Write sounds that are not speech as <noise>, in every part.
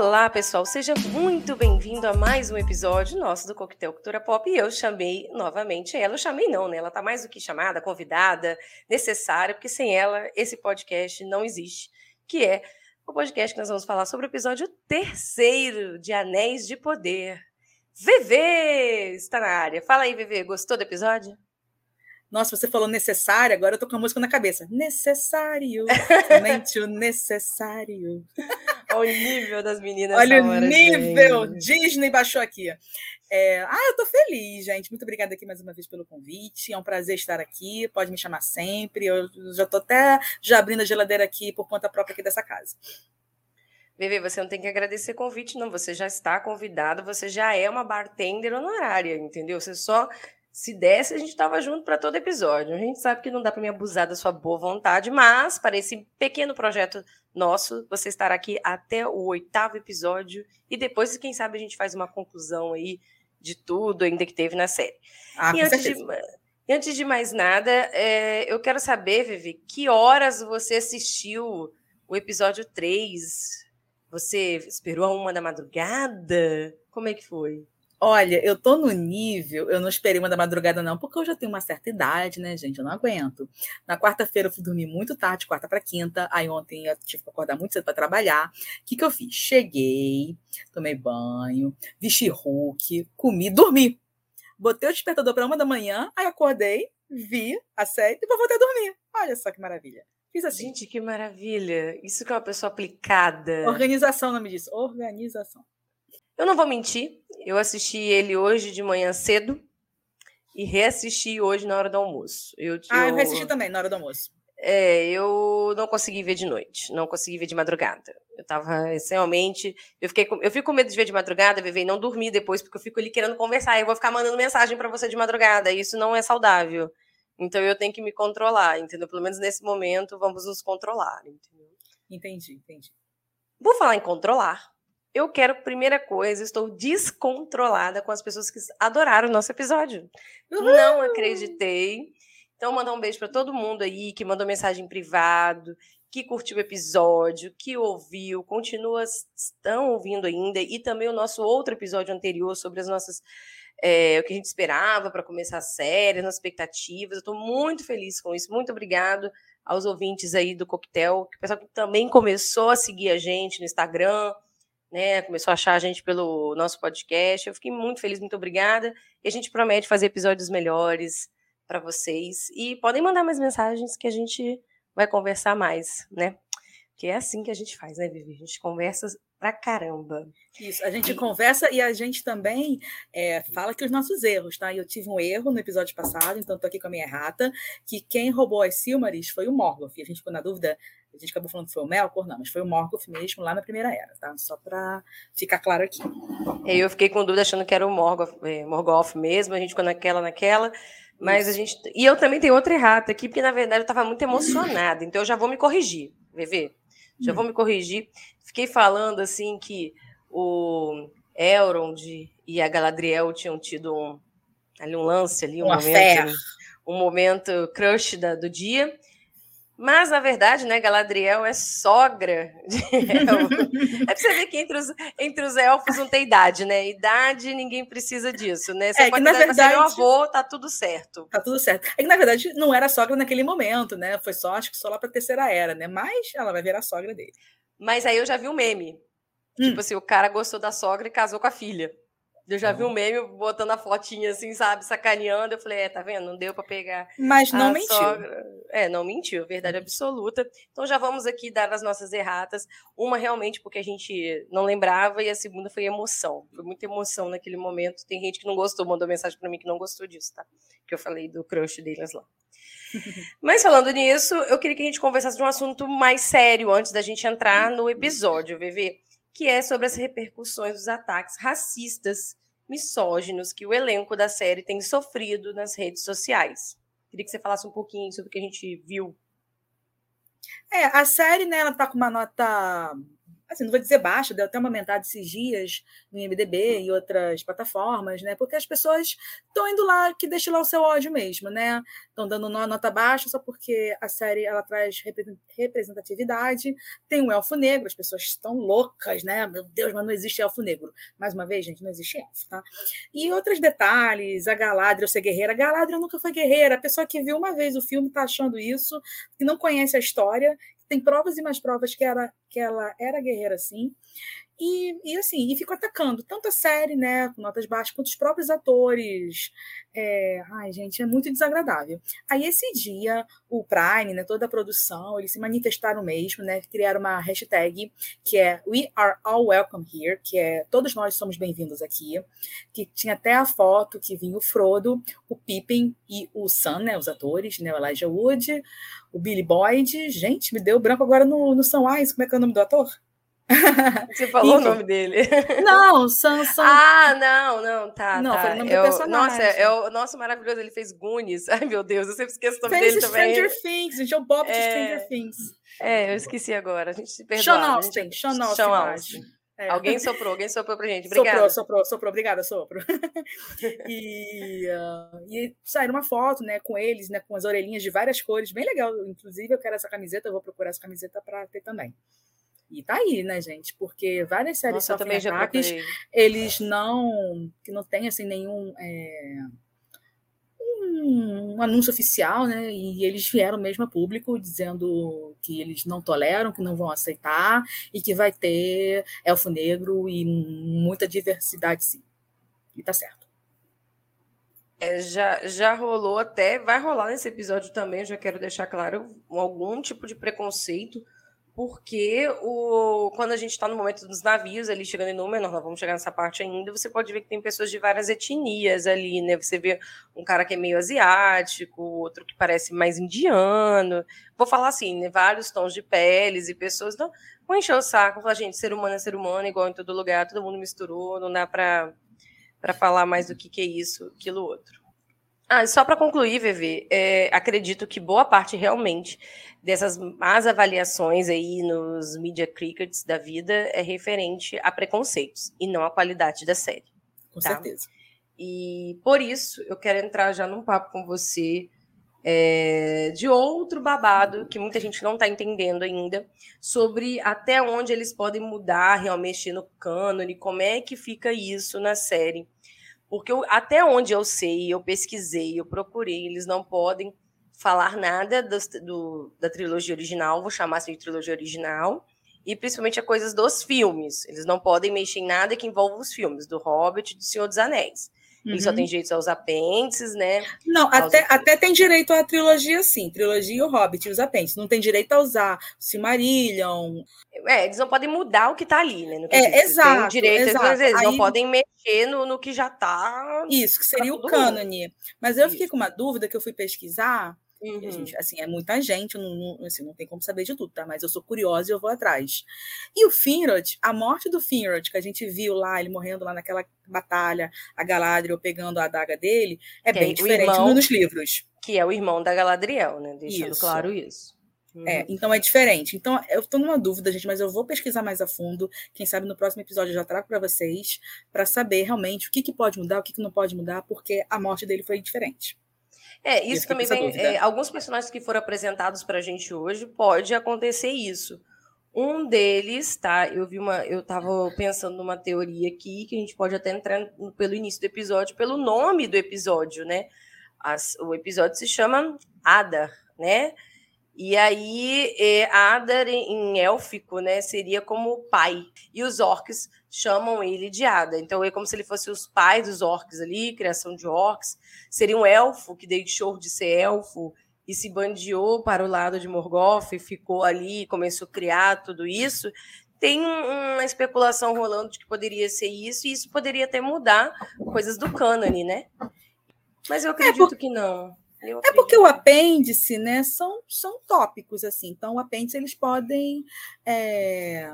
Olá, pessoal, seja muito bem-vindo a mais um episódio nosso do Coquetel Cultura Pop. E eu chamei novamente ela. Eu chamei não, né? Ela tá mais do que chamada, convidada, necessária, porque sem ela esse podcast não existe, que é o podcast que nós vamos falar sobre o episódio terceiro de Anéis de Poder. VV está na área. Fala aí, VV, gostou do episódio? Nossa, você falou necessário, agora eu tô com a música na cabeça. Necessário, <laughs> somente o necessário. <laughs> Olha o nível das meninas. Olha o nível. Disney baixou aqui. É... Ah, eu tô feliz, gente. Muito obrigada aqui mais uma vez pelo convite. É um prazer estar aqui. Pode me chamar sempre. Eu já tô até já abrindo a geladeira aqui por conta própria aqui dessa casa. Bebê, você não tem que agradecer convite, não. Você já está convidado, você já é uma bartender honorária, entendeu? Você só se desse, a gente estava junto para todo episódio. A gente sabe que não dá para me abusar da sua boa vontade, mas para esse pequeno projeto nosso, você estará aqui até o oitavo episódio e depois, quem sabe, a gente faz uma conclusão aí de tudo ainda que teve na série. Ah, e, antes de, e, antes de, mais nada, é, eu quero saber, Vivi, que horas você assistiu o episódio 3? Você esperou a uma da madrugada? Como é que foi? Olha, eu tô no nível, eu não esperei uma da madrugada, não, porque eu já tenho uma certa idade, né, gente? Eu não aguento. Na quarta-feira eu fui dormir muito tarde, quarta para quinta. Aí ontem eu tive que acordar muito cedo para trabalhar. O que, que eu fiz? Cheguei, tomei banho, vesti Hulk, comi, dormi. Botei o despertador para uma da manhã, aí acordei, vi a série e depois voltei a dormir. Olha só que maravilha. Fiz assim. Gente, que maravilha. Isso que é uma pessoa aplicada. Organização, não me disse. Organização. Eu não vou mentir, eu assisti ele hoje de manhã cedo e reassisti hoje na hora do almoço. Eu, ah, eu reassisti também na hora do almoço. É, eu não consegui ver de noite, não consegui ver de madrugada. Eu tava realmente. Eu, fiquei com, eu fico com medo de ver de madrugada, viver e não dormir depois, porque eu fico ali querendo conversar. Eu vou ficar mandando mensagem para você de madrugada. E isso não é saudável. Então eu tenho que me controlar, entendeu? Pelo menos nesse momento, vamos nos controlar, entendeu? Entendi, entendi. Vou falar em controlar, eu quero, primeira coisa, estou descontrolada com as pessoas que adoraram o nosso episódio. Uhum. Não acreditei. Então, mandar um beijo para todo mundo aí que mandou mensagem em privado, que curtiu o episódio, que ouviu, continua, estão ouvindo ainda, e também o nosso outro episódio anterior sobre as nossas. É, o que a gente esperava para começar a série, as nossas expectativas. Eu estou muito feliz com isso. Muito obrigado aos ouvintes aí do Coquetel, que o pessoal que também começou a seguir a gente no Instagram, né? Começou a achar a gente pelo nosso podcast. Eu fiquei muito feliz, muito obrigada. E a gente promete fazer episódios melhores para vocês. E podem mandar mais mensagens que a gente vai conversar mais, né? Que é assim que a gente faz, né, Vivi? A gente conversa pra caramba. Isso, a gente e... conversa e a gente também é, fala que os nossos erros, tá? Eu tive um erro no episódio passado, então tô aqui com a minha errata, que quem roubou as Silmaris foi o Morgoth. A gente ficou na dúvida a gente acabou falando que foi o Melkor, não, mas foi o Morgoth mesmo lá na Primeira Era, tá? Só para ficar claro aqui. Eu fiquei com dúvida achando que era o Morgoth, é, Morgoth mesmo, a gente ficou naquela, naquela. Mas Isso. a gente. E eu também tenho outra errata aqui, porque na verdade eu estava muito emocionada, então eu já vou me corrigir, Vê? Já hum. vou me corrigir. Fiquei falando assim que o Elrond e a Galadriel tinham tido um, ali um lance ali, um Uma momento, um momento crush da, do dia. Mas, na verdade, né, Galadriel é sogra de elfos. <laughs> é pra você ver que entre os, entre os elfos não tem idade, né? Idade, ninguém precisa disso, né? Você é, pode que, na verdade, um avô, tá tudo certo. Tá tudo certo. É que, na verdade, não era sogra naquele momento, né? Foi só, acho que só lá pra terceira era, né? Mas ela vai virar sogra dele. Mas aí eu já vi um meme. Hum. Tipo assim, o cara gostou da sogra e casou com a filha. Eu já vi um meme botando a fotinha assim, sabe, sacaneando. Eu falei, é, tá vendo? Não deu para pegar. Mas não mentiu. Sogra. É, não mentiu, verdade absoluta. Então já vamos aqui dar as nossas erratas. Uma realmente porque a gente não lembrava e a segunda foi emoção. Foi muita emoção naquele momento. Tem gente que não gostou, mandou mensagem para mim que não gostou disso, tá? Que eu falei do crush deles lá. <laughs> Mas falando nisso, eu queria que a gente conversasse de um assunto mais sério antes da gente entrar no episódio, Vivi que é sobre as repercussões dos ataques racistas, misóginos que o elenco da série tem sofrido nas redes sociais. Queria que você falasse um pouquinho sobre o que a gente viu. É, a série, né, ela tá com uma nota assim, não vou dizer baixa, deu até uma aumentada esses dias no IMDB e outras plataformas, né? Porque as pessoas estão indo lá que deixa lá o seu ódio mesmo, né? Estão dando nota baixa só porque a série ela traz representatividade. Tem um elfo negro, as pessoas estão loucas, né? Meu Deus, mas não existe elfo negro. Mais uma vez, gente, não existe elfo, tá? E outros detalhes, a Galadriel ser guerreira. A Galadriel nunca foi guerreira. A pessoa que viu uma vez o filme está achando isso, que não conhece a história, tem provas e mais provas que, era, que ela era guerreira, sim. E, e assim, e ficou atacando tanto a série, né, com notas baixas, quanto os próprios atores. É, ai, gente, é muito desagradável. Aí esse dia, o Prime, né, toda a produção, eles se manifestaram mesmo, né, criaram uma hashtag que é We Are All Welcome Here, que é todos nós somos bem-vindos aqui, que tinha até a foto que vinha o Frodo, o Pippin e o Sam, né, os atores, né, o Elijah Wood, o Billy Boyd. Gente, me deu branco agora no, no Sunwise, como é que é o nome do ator? <laughs> Você falou o nome dele. Não, Sam. Ah, não, não, tá. Não, tá. foi o nome é do personagem. Nossa, é o nosso maravilhoso, ele fez Goonies. <laughs> Ai, meu Deus, eu sempre esqueço o nome Fez dele também. Stranger Things, gente, é o Bob de É. Stranger Things. É, eu esqueci agora. A gente se perdoa. Sean Austin, gente... Sean Austin. Sean eu Austin. É. Alguém soprou, alguém soprou pra gente. Obrigada. Soprou, soprou, soprou. Obrigada, sopro. <laughs> e, ah, e saíram uma foto, né, com eles, né, com as orelhinhas de várias cores, bem legal. Inclusive, eu quero essa camiseta, eu vou procurar essa camiseta para ter também. E tá aí, né, gente? Porque várias séries Nossa, já ataques, eles não, que não tem assim nenhum é, um anúncio oficial, né? E eles vieram mesmo a público dizendo que eles não toleram, que não vão aceitar e que vai ter elfo negro e muita diversidade, sim. E tá certo. É, já, já rolou até, vai rolar nesse episódio também, eu já quero deixar claro, algum tipo de preconceito, porque o, quando a gente está no momento dos navios ali chegando em Númenor, nós vamos chegar nessa parte ainda, você pode ver que tem pessoas de várias etnias ali, né? Você vê um cara que é meio asiático, outro que parece mais indiano. Vou falar assim, né? Vários tons de peles e pessoas. Não, vão encher o saco, falar, gente, ser humano é ser humano, igual em todo lugar, todo mundo misturou, não dá para falar mais do que, que é isso, aquilo outro. Ah, e só para concluir, Vevê, é, acredito que boa parte realmente dessas más avaliações aí nos media crickets da vida é referente a preconceitos e não à qualidade da série. Com Tá. certeza. E por isso eu quero entrar já num papo com você é, de outro babado que muita gente não está entendendo ainda sobre até onde eles podem mudar, realmente mexer no cânone, como é que fica isso na série. Porque eu- até onde eu sei, eu pesquisei, eu procurei, eles não podem falar nada dos- do- da trilogia original, vou chamar assim de trilogia original, e principalmente a coisas dos filmes. Eles não podem mexer em nada que envolva os filmes, do Hobbit e do Senhor dos Anéis. Eles só Uhum. têm direito aos apêndices, né? Não, até, que- até tem direito à trilogia, sim. Trilogia e o Hobbit e os apêndices. Não tem direito a usar o Silmarillion. É, eles não podem mudar o que tá ali, né? É, exato, direito, exato. Eles não Aí- podem mexer no, no que já tá. Isso, que seria o cânone. Mas eu fiquei Isso. com uma dúvida que eu fui pesquisar. Uhum. E, gente, assim, é muita gente, não, assim, não tem como saber de tudo, tá? Mas eu sou curiosa e eu vou atrás. E o Finrod, a morte do Finrod, que a gente viu lá, ele morrendo lá naquela batalha, a Galadriel pegando a adaga dele, é Que é bem o diferente irmão- nos livros. Que é o irmão da Galadriel, né? Deixando Isso. claro isso. Uhum. É, então é diferente. Então eu tô numa dúvida, gente, mas eu vou pesquisar mais a fundo. Quem sabe no próximo episódio eu já trago para vocês, para saber realmente o que, que pode mudar, o que, que não pode mudar, porque a morte dele foi diferente. É, isso também vem. é, alguns personagens que foram apresentados pra gente hoje, pode acontecer isso. Um deles, tá? Eu vi uma. Eu tava pensando numa teoria aqui, que a gente pode até entrar no- pelo início do episódio, pelo nome do episódio, né? As- o episódio se chama Adar, né? E aí, é, Adar em, élfico, né, seria como pai. E os orcs chamam ele de Ada. Então é como se ele fosse os pais dos orcs ali, criação de orcs. Seria um elfo que deixou de ser elfo e se bandeou para o lado de Morgoth e ficou ali, começou a criar tudo isso. Tem um- uma especulação rolando de que poderia ser isso, e isso poderia até mudar coisas do cânone, né? Mas eu acredito que não. Eu É porque o apêndice, né, são, são tópicos, assim. Então, o apêndice, eles podem. É...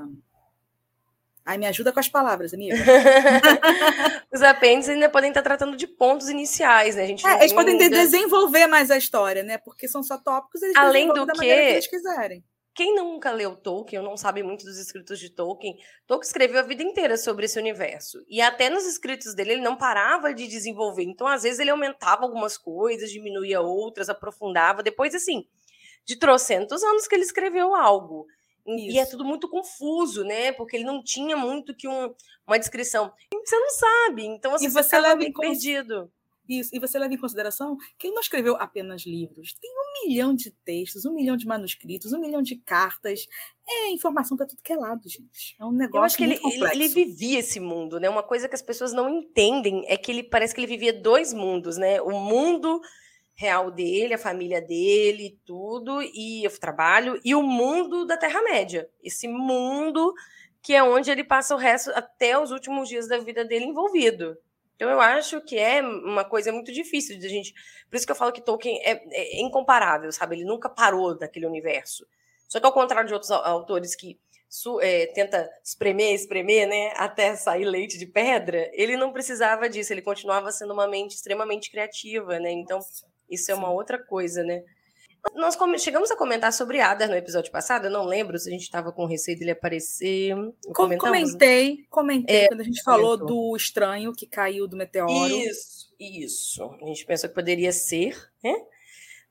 Ai, me ajuda com as palavras, amiga. <laughs> Os apêndices ainda podem estar tratando de pontos iniciais, né? A gente É, eles podem de- ainda- desenvolver mais a história, né? Porque são só tópicos, eles Além do da maneira que- que eles quiserem. Quem nunca leu Tolkien ou não sabe muito dos escritos de Tolkien, Tolkien escreveu a vida inteira sobre esse universo. E até nos escritos dele ele não parava de desenvolver. Então, às vezes, ele aumentava algumas coisas, diminuía outras, aprofundava. Depois, assim, de trocentos anos que ele escreveu algo. Isso. E é tudo muito confuso, né? Porque ele não tinha muito que um, uma descrição. Você não sabe, então você, e você leva bem cons... perdido. Isso, e você leva em consideração que ele não escreveu apenas livros. Tem um milhão de textos, um milhão de manuscritos, um milhão de cartas. É informação para tudo que é lado, gente. É um negócio. Eu acho que ele, ele, ele, vivia esse mundo, né? Uma coisa que as pessoas não entendem é que ele parece que ele vivia dois mundos, né? O mundo real dele, a família dele, tudo, e o trabalho, e o mundo da Terra-média. Esse mundo que é onde ele passa o resto, até os últimos dias da vida dele envolvido. Então eu acho que é uma coisa muito difícil de a gente. Por isso que eu falo que Tolkien é, é incomparável, sabe? Ele nunca parou daquele universo. Só que ao contrário de outros autores que é, tenta espremer, espremer, né, até sair leite de pedra, ele não precisava disso, ele continuava sendo uma mente extremamente criativa, né? Então, isso é uma outra coisa, né? Nós chegamos a comentar sobre Adar no episódio passado, eu não lembro se a gente estava com receio dele aparecer. Comentei, comentei é, quando a gente falou do estranho que caiu do meteoro. Isso, isso. A gente pensou que poderia ser, né?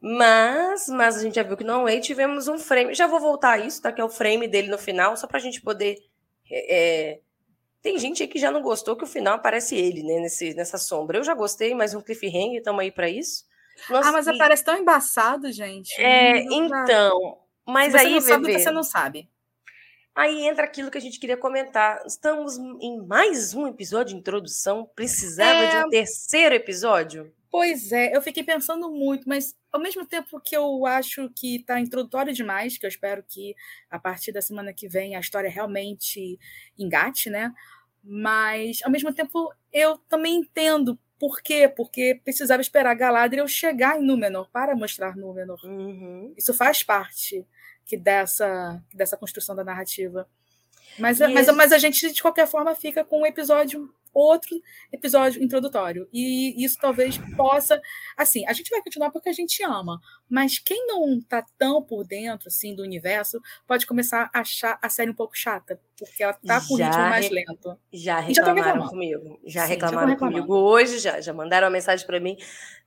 Mas, mas a gente já viu que não é, e tivemos um frame. Já vou voltar a isso, tá? Que é o frame dele no final, só para a gente poder. É, tem gente aí que já não gostou que o final aparece ele, né? Nesse, nessa sombra. Eu já gostei, mas um cliffhanger, estamos aí para isso. Nossa, ah, mas e... parece tão embaçado, gente. É, então. Mas você aí, não sabe, você não sabe. Aí entra aquilo que a gente queria comentar. Estamos em mais um episódio de introdução. Precisava é... de um terceiro episódio? Pois é, eu fiquei pensando muito, mas ao mesmo tempo que eu acho que está introdutório demais, que eu espero que a partir da semana que vem a história realmente engate, né? Mas ao mesmo tempo eu também entendo por quê? Porque precisava esperar Galadriel chegar em Númenor para mostrar Númenor. Uhum. Isso faz parte que dessa, dessa construção da narrativa. Mas, mas, mas a gente, de qualquer forma, fica com um episódio outro episódio introdutório. E isso talvez possa. Assim, a gente vai continuar porque a gente ama, mas quem não tá tão por dentro assim do universo pode começar a achar a série um pouco chata, porque ela tá com já ritmo mais lento. Já reclamaram já comigo. Já Sim, reclamaram já comigo hoje, já, já mandaram uma mensagem para mim.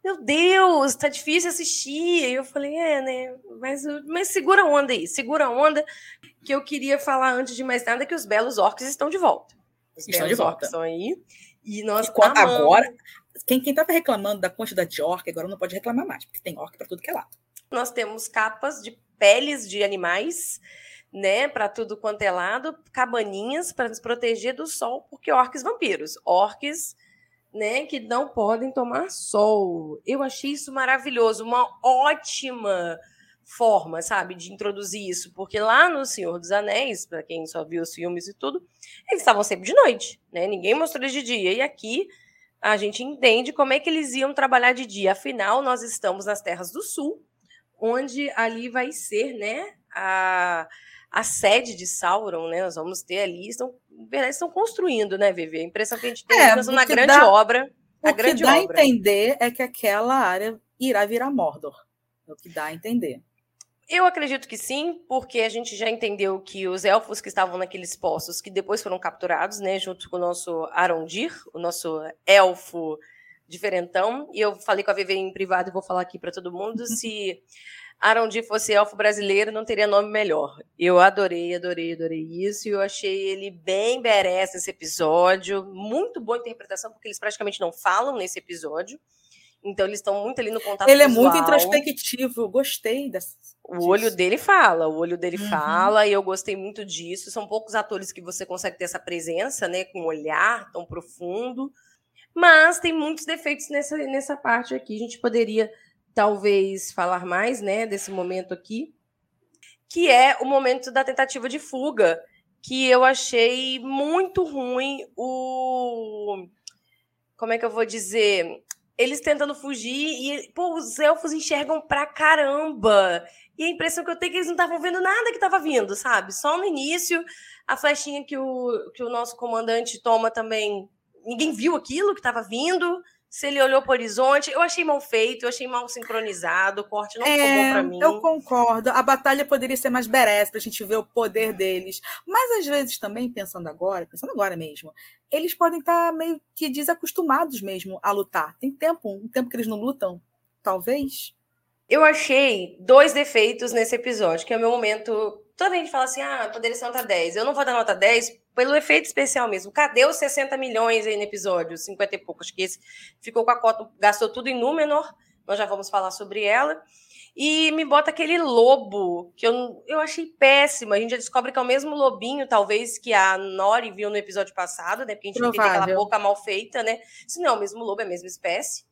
Meu Deus, tá difícil assistir. E eu falei, é, né? Mas, mas segura a onda aí, segura a onda. Que eu queria falar antes de mais nada que os belos orcs estão de volta. Os estão de volta. Aí. E nós e agora, quem estava reclamando da quantidade de orc, agora não pode reclamar mais, porque tem orc para tudo que é lado. Nós temos capas de peles de animais, né, para tudo quanto é lado, cabaninhas para nos proteger do sol, porque orcs vampiros, orcs, né, que não podem tomar sol. Eu achei isso maravilhoso, uma ótima forma, sabe, de introduzir isso, porque lá no Senhor dos Anéis, para quem só viu os filmes e tudo, eles estavam sempre de noite, né? Ninguém mostrou eles de dia. E aqui a gente entende como é que eles iam trabalhar de dia. Afinal, nós estamos nas terras do sul, onde ali vai ser, né, a, a sede de Sauron, né? Nós vamos ter ali, estão, verdade, estão construindo, né, Vivi? A impressão que a gente tem é, na grande dá, obra. O que dá obra. a entender é que aquela área irá virar Mordor. É o que dá a entender. Eu acredito que sim, porque a gente já entendeu que os elfos que estavam naqueles postos, que depois foram capturados, né, junto com o nosso Arondir, o nosso elfo diferentão, e eu falei com a VV em privado e vou falar aqui para todo mundo, uhum. se Arondir fosse elfo brasileiro, não teria nome melhor. Eu adorei, adorei, adorei isso, e eu achei ele bem badass nesse episódio, muito boa interpretação, porque eles praticamente não falam nesse episódio, então eles estão muito ali no contato Ele visual. é muito introspectivo, gostei dessa. O disso. olho dele fala, o olho dele uhum. fala, e eu gostei muito disso. São poucos atores que você consegue ter essa presença, né, com um olhar tão profundo. Mas tem muitos defeitos nessa, nessa parte aqui. A gente poderia talvez falar mais, né, desse momento aqui, que é o momento da tentativa de fuga, que eu achei muito ruim o como é que eu vou dizer? Eles tentando fugir e, pô, os elfos enxergam pra caramba. E a impressão que eu tenho é que eles não estavam vendo nada que estava vindo, sabe? Só no início, a flechinha que o, que o nosso comandante toma também. Ninguém viu aquilo que estava vindo, se ele olhou para o horizonte. Eu achei mal feito, eu achei mal sincronizado, o corte não é, ficou bom para mim. Eu concordo. A batalha poderia ser mais berés para a gente ver o poder deles. Mas às vezes também, pensando agora, pensando agora mesmo, eles podem estar tá meio que desacostumados mesmo a lutar. Tem tempo, um tempo que eles não lutam, talvez. Eu achei dois defeitos nesse episódio, que é o meu momento. Toda gente fala assim: ah, poderia ser nota 10. Eu não vou dar nota 10 pelo efeito especial mesmo. Cadê os 60 milhões aí no episódio? 50 e poucos. que esse ficou com a cota, gastou tudo em Númenor. Nós já vamos falar sobre ela. E me bota aquele lobo, que eu, eu achei péssimo. A gente já descobre que é o mesmo lobinho, talvez, que a Nori viu no episódio passado, né? Porque a gente Provável. aquela boca mal feita, né? Se não é o mesmo lobo, é a mesma espécie.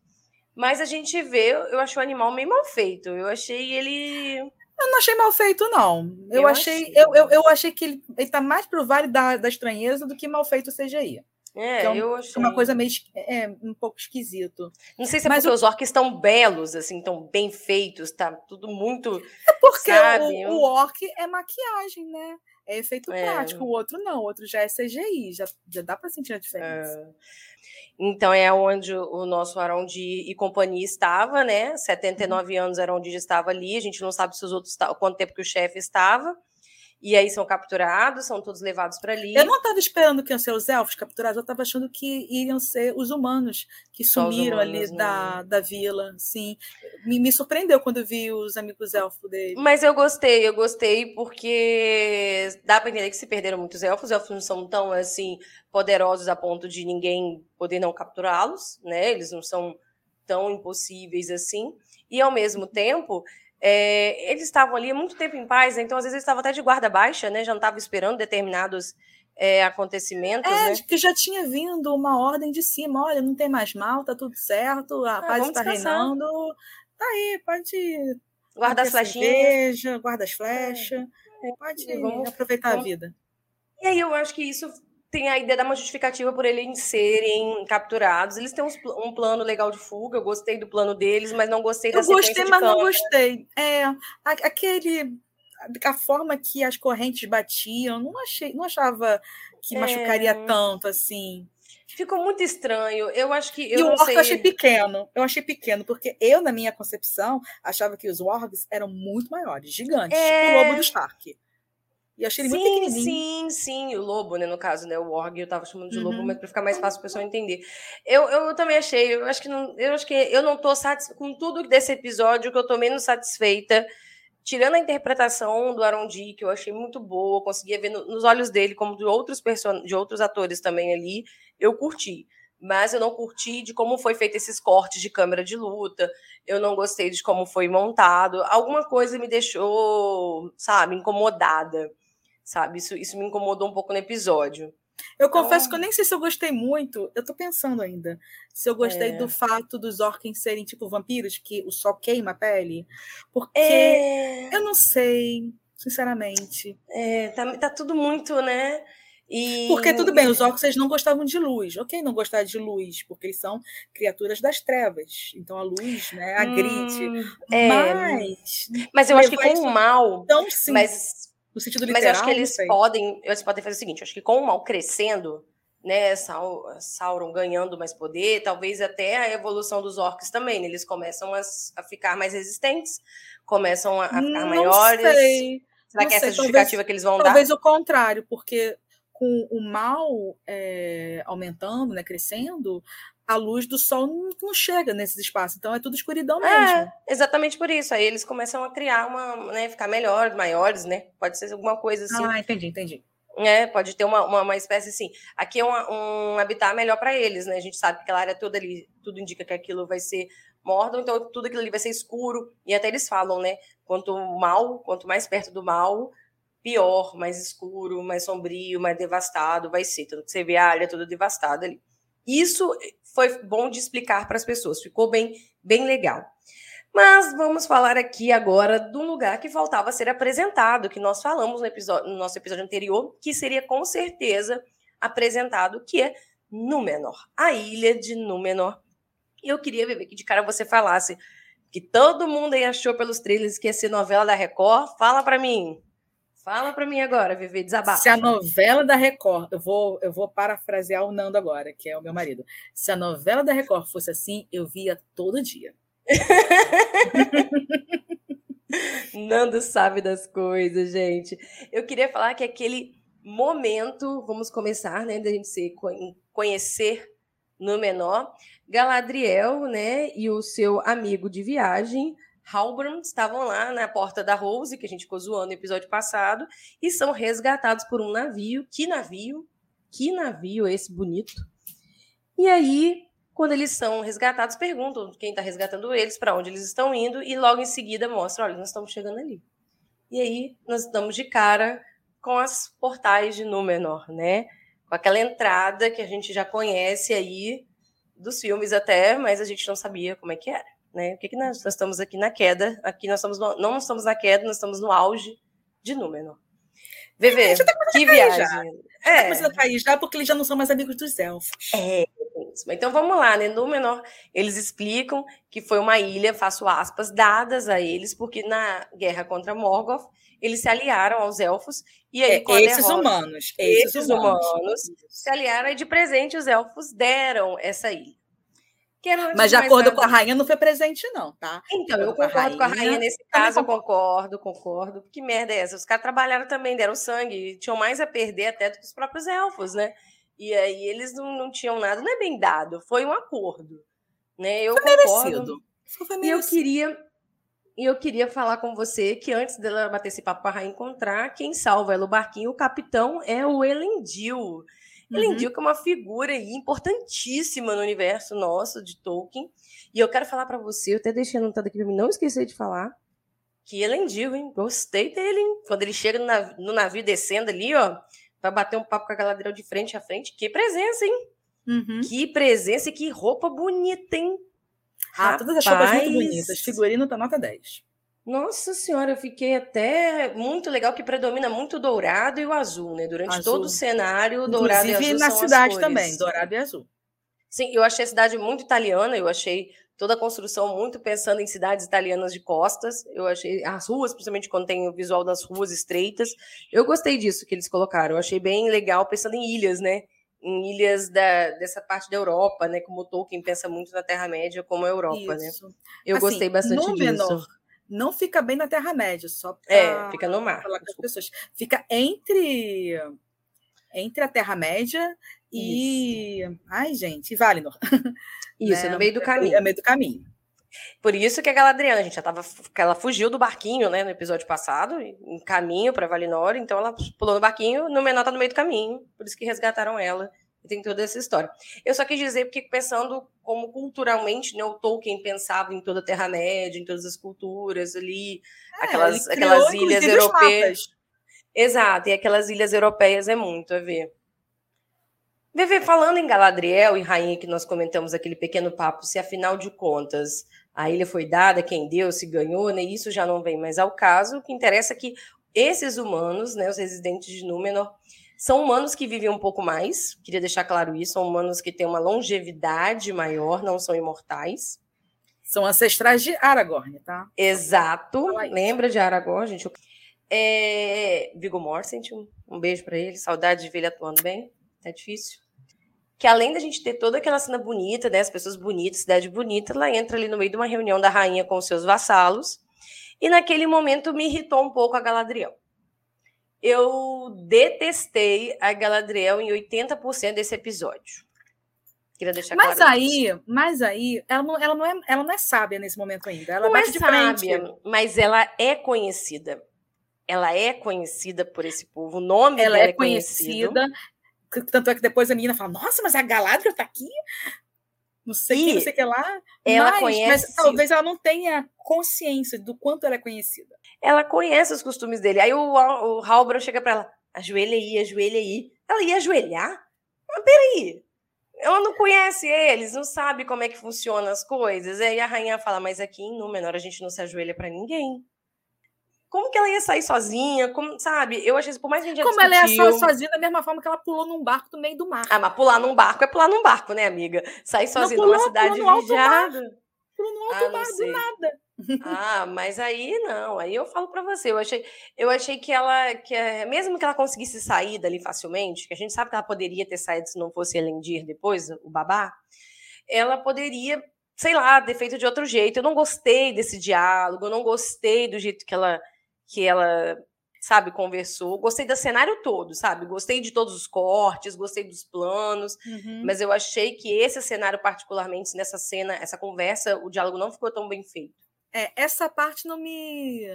Mas a gente vê, eu achei o animal meio mal feito. Eu achei ele eu não achei mal feito, não. Eu, eu achei, achei. Eu, eu, eu, achei que ele, ele tá mais pro vale da, da estranheza do que mal feito o CGI. É, é um, eu achei. Uma coisa meio é, um pouco esquisito. Não sei se é Mas porque os orcs estão belos, assim, tão bem feitos, tá tudo muito. É porque sabe? O, o orc é maquiagem, né? É efeito é. prático. O outro não, o outro já é CGI, já, já dá para sentir a diferença. É. Então é onde o nosso Arondi e companhia estava, né? 79 uhum. anos Arondi já estava ali, a gente não sabe se os outros quanto tempo que o chefe estava. E aí são capturados, são todos levados para ali. Eu não estava esperando que iam ser os elfos capturados, eu estava achando que iriam ser os humanos que Só sumiram humanos, ali né? da, da vila. Sim. Me, me surpreendeu quando vi os amigos elfos dele. Mas eu gostei, eu gostei porque dá para entender que se perderam muitos elfos, os elfos não são tão assim poderosos a ponto de ninguém poder não capturá-los, né? Eles não são tão impossíveis assim. E ao mesmo tempo, é, eles estavam ali há muito tempo em paz, né? então às vezes eles estavam até de guarda baixa, né? Já não estavam esperando determinados é, acontecimentos. É, né? que já tinha vindo uma ordem de cima: olha, não tem mais mal, tá tudo certo, a ah, paz está reinando. Tá aí, pode. Guarda as flechinhas. Guarda as flechas. É, pode vamos, aproveitar vamos... a vida. E aí eu acho que isso tem a ideia da uma justificativa por eles serem capturados. Eles têm um plano legal de fuga. Eu gostei do plano deles, mas não gostei da Eu gostei, mas não gostei. É, aquele a forma que as correntes batiam, não achei, não achava que é... machucaria tanto assim. Ficou muito estranho. Eu acho que. Eu e o orc sei... eu achei pequeno. Eu achei pequeno, porque eu, na minha concepção, achava que os wargs eram muito maiores, gigantes, é... tipo o lobo do Stark. E achei ele sim, muito pequenininho. Sim, sim, o lobo, né, no caso, né, o org, eu tava chamando de uhum. lobo, mas para ficar mais fácil o pessoal entender. Eu, eu também achei, eu acho que não, eu acho que eu não tô satisfeita com tudo desse episódio, que eu tô menos satisfeita, tirando a interpretação do Arondi, que eu achei muito boa, conseguia ver no, nos olhos dele, como de outros person de outros atores também ali, eu curti. Mas eu não curti de como foi feito esses cortes de câmera de luta. Eu não gostei de como foi montado. Alguma coisa me deixou, sabe, incomodada sabe? Isso, isso me incomodou um pouco no episódio. Eu então... confesso que eu nem sei se eu gostei muito, eu tô pensando ainda. Se eu gostei é. do fato dos orcs serem tipo vampiros, que o sol queima a pele. Porque é. eu não sei, sinceramente. É, tá, tá tudo muito, né? E... Porque tudo bem, os orcs eles não gostavam de luz. Ok, não gostar de luz, porque eles são criaturas das trevas. Então a luz, né, agride. Hum, é. Mas. Mas eu acho que com o mal. Então, sim. Mas no sentido literal. Mas eu acho que eles podem, eles podem fazer o seguinte: acho que com o mal crescendo, né, Sauron ganhando mais poder, talvez até a evolução dos orcs também, né, eles começam a, a, ficar mais resistentes, começam a, a ficar não maiores. Sei. Será não que é essa justificativa talvez, que eles vão talvez dar? Talvez o contrário, porque com o mal é, aumentando, né, crescendo, a luz do sol não, chega nesses espaços, então é tudo escuridão é, mesmo. É, exatamente por isso. Aí eles começam a criar uma, né, ficar melhores, maiores, né? Pode ser alguma coisa assim. Ah, entendi, entendi. É, pode ter uma, uma, uma espécie assim. Aqui é uma, um habitat melhor para eles, né? A gente sabe que aquela área toda ali, tudo indica que aquilo vai ser Mordor, então tudo aquilo ali vai ser escuro. E até eles falam, né? Quanto mal, quanto mais perto do mal, pior, mais escuro, mais sombrio, mais devastado vai ser. Tanto que você vê a área toda devastada ali. Isso foi bom de explicar para as pessoas, ficou bem, bem legal. Mas vamos falar aqui agora do lugar que faltava ser apresentado, que nós falamos no, episódio, no nosso episódio anterior, que seria com certeza apresentado, que é Númenor, a ilha de Númenor. E eu queria ver que de cara você falasse que todo mundo aí achou pelos trailers que ia ser novela da Record. Fala para mim. Fala para mim agora, Vivi, desabafa. Se a novela da Record, eu vou, eu vou parafrasear o Nando agora, que é o meu marido. Se a novela da Record fosse assim, eu via todo dia. <laughs> Nando sabe das coisas, gente. Eu queria falar que aquele momento, vamos começar, né, da gente se conhecer no menor, Galadriel, né, e o seu amigo de viagem, Halbrand, estavam lá na porta da Rose, que a gente ficou zoando no episódio passado, e são resgatados por um navio. Que navio? Que navio esse bonito? E aí, quando eles são resgatados, perguntam quem está resgatando eles, para onde eles estão indo, e logo em seguida mostra, olha, nós estamos chegando ali. E aí, nós estamos de cara com as portais de Númenor, né? Com aquela entrada que a gente já conhece aí dos filmes até, mas a gente não sabia como é que era, né? O que, que nós, nós estamos aqui na queda? Aqui nós estamos no, não estamos na queda, nós estamos no auge de Númenor. VV, tá que viagem. Já. Tá é. Tá começando a cair já porque eles já não são mais amigos dos elfos. É, então vamos lá, né? Númenor, eles explicam que foi uma ilha, faço aspas, dadas a eles, porque na guerra contra Morgoth, eles se aliaram aos elfos e aí é, esses derrota, humanos, esses, esses humanos, humanos se aliaram e de presente os elfos deram essa ilha. Mas de acordo com a rainha não foi presente não, tá? Então, eu concordo com a rainha, com a rainha nesse caso, eu concordo, concordo. Que merda é essa? Os caras trabalharam também, deram sangue, tinham mais a perder até do que os próprios elfos, né? E aí eles não, não tinham nada, não é bem dado, foi um acordo. Né? Eu foi concordo. Merecido. Foi merecido. E eu queria e eu queria falar com você que antes dela bater esse papo para encontrar, quem salva ela o barquinho, o capitão, é o Elendil. Uhum. Elendil que é uma figura aí importantíssima no universo nosso de Tolkien. E eu quero falar para você, eu até deixei anotado aqui para mim não esquecer de falar, que Elendil, hein? Gostei dele, hein? Quando ele chega no navio, no navio descendo ali, ó, vai bater um papo com a Galadriel de frente a frente. Que presença, hein? Uhum. Que presença e que roupa bonita, hein? Ah, todas as roupas muito bonitas. Figurino tá nota 10. Nossa senhora, eu fiquei até muito legal que predomina muito o dourado e o azul, né? Durante azul. todo o cenário, Inclusive, dourado e azul. E na cidade também, dourado e azul. Sim, eu achei a cidade muito italiana, eu achei toda a construção muito pensando em cidades italianas de costas. Eu achei as ruas, principalmente quando tem o visual das ruas estreitas. Eu gostei disso que eles colocaram. Eu achei bem legal pensando em ilhas, né? em ilhas da, dessa parte da Europa, né? Como Tolkien pensa muito na Terra-média como a Europa, né? Isso. né? Eu assim, gostei bastante disso. Menor, não fica bem na Terra-média, só para É, fica no mar. Falar com as pessoas. Fica entre entre a Terra-média e ai, gente, Valinor. Isso, né? no meio do caminho. É no meio do caminho. Por isso que a Galadriana, a gente já tava. Ela fugiu do barquinho, né, no episódio passado, em caminho para Valinor, então ela pulou no barquinho, no menor tá no meio do caminho, por isso que resgataram ela. Tem toda essa história. Eu só quis dizer, porque pensando como culturalmente, né, o Tolkien pensava em toda a Terra-média, em todas as culturas ali, é, aquelas, aquelas ilhas europeias. Exato, e aquelas ilhas europeias é muito a ver. Bebê, falando em Galadriel e Rainha, que nós comentamos aquele pequeno papo, se afinal de contas a ilha foi dada, quem deu, se ganhou, né? Isso já não vem mais ao caso. O que interessa é que esses humanos, né, os residentes de Númenor, são humanos que vivem um pouco mais, queria deixar claro isso, são humanos que têm uma longevidade maior, não são imortais. São ancestrais de Aragorn, tá? Exato. Lembra de Aragorn, gente? É... Viggo Mortensen, um beijo para ele, saudade de ver ele atuando bem, tá difícil que além da gente ter toda aquela cena bonita, né, as pessoas bonitas, cidade bonita, ela entra ali no meio de uma reunião da rainha com os seus vassalos, e naquele momento me irritou um pouco a Galadriel. Eu detestei a Galadriel em 80% desse episódio. Queria deixar mas claro aí, isso. mas aí, ela não, ela, não é, ela não é sábia nesse momento ainda. Ela não é sábia, mas ela é conhecida. Ela é conhecida por esse povo. O nome ela dela é, é conhecida. Tanto é que depois a menina fala: Nossa, mas a Galadriel tá aqui? Não sei o que, não sei o que lá. Ela mas, conhece. Mas talvez ela não tenha consciência do quanto ela é conhecida. Ela conhece os costumes dele. Aí o, o Halbrand chega para ela: ajoelha aí, ajoelha aí. Ela ia ajoelhar? Mas peraí. Ela não conhece eles, não sabe como é que funcionam as coisas. Aí a rainha fala: Mas aqui em Númenor a gente não se ajoelha para ninguém. Como que ela ia sair sozinha? Como, sabe? Eu achei, por mais que Como ela ia sair sozinha da mesma forma que ela pulou num barco no meio do mar. Ah, mas pular num barco é pular num barco, né, amiga? Sair sozinha numa cidade vigiada. Pulou no alto ah, mar do nada. <laughs> Ah, mas aí não, aí eu falo para você, eu achei, eu achei que ela, que mesmo que ela conseguisse sair dali facilmente, que a gente sabe que ela poderia ter saído se não fosse Elendir depois, o babá, ela poderia, sei lá, ter feito de outro jeito. Eu não gostei desse diálogo, eu não gostei do jeito que ela, que ela sabe, conversou. Gostei do cenário todo, sabe? Gostei de todos os cortes, gostei dos planos, uhum. mas eu achei que esse cenário, particularmente nessa cena, essa conversa, o diálogo não ficou tão bem feito. É, essa parte não me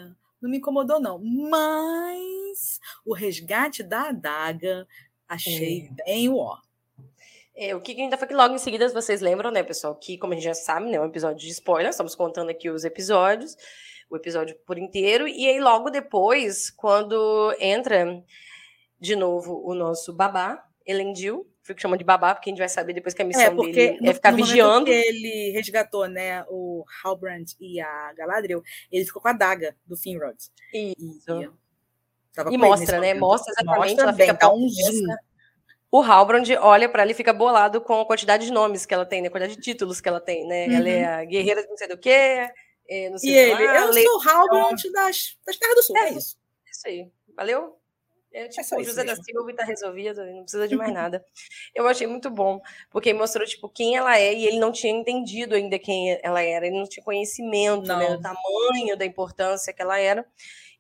não me incomodou não, mas o resgate da adaga achei é. bem ó. É, o que ainda foi que logo em seguida vocês lembram, né, pessoal, que como a gente já sabe, né, é um episódio de spoiler, estamos contando aqui os episódios o episódio por inteiro. E aí, logo depois, quando entra de novo o nosso babá, Elendil, fico chamando de babá, porque a gente vai saber depois que a missão é, dele no, é ficar vigiando. Ele resgatou, né, o Halbrand e a Galadriel, ele ficou com a daga do Finrod. Isso. E, e mostra, né? Mostra exatamente. Mostra ela bem, fica um zoom. O Halbrand olha para ela e fica bolado com a quantidade de nomes que ela tem, né? A quantidade de títulos que ela tem, né? Uhum. Ela é uhum. a guerreira de não sei do quê, é, e ele, lá, eu sou o Halbrand das, das Terras do Sul, é, é isso. Isso aí, valeu? É tipo é o José da Silva tá resolvido, não precisa de mais <laughs> nada. Eu achei muito bom, porque mostrou, tipo, quem ela é e ele não tinha entendido ainda quem ela era, ele não tinha conhecimento, não. né, do tamanho, da importância que ela era.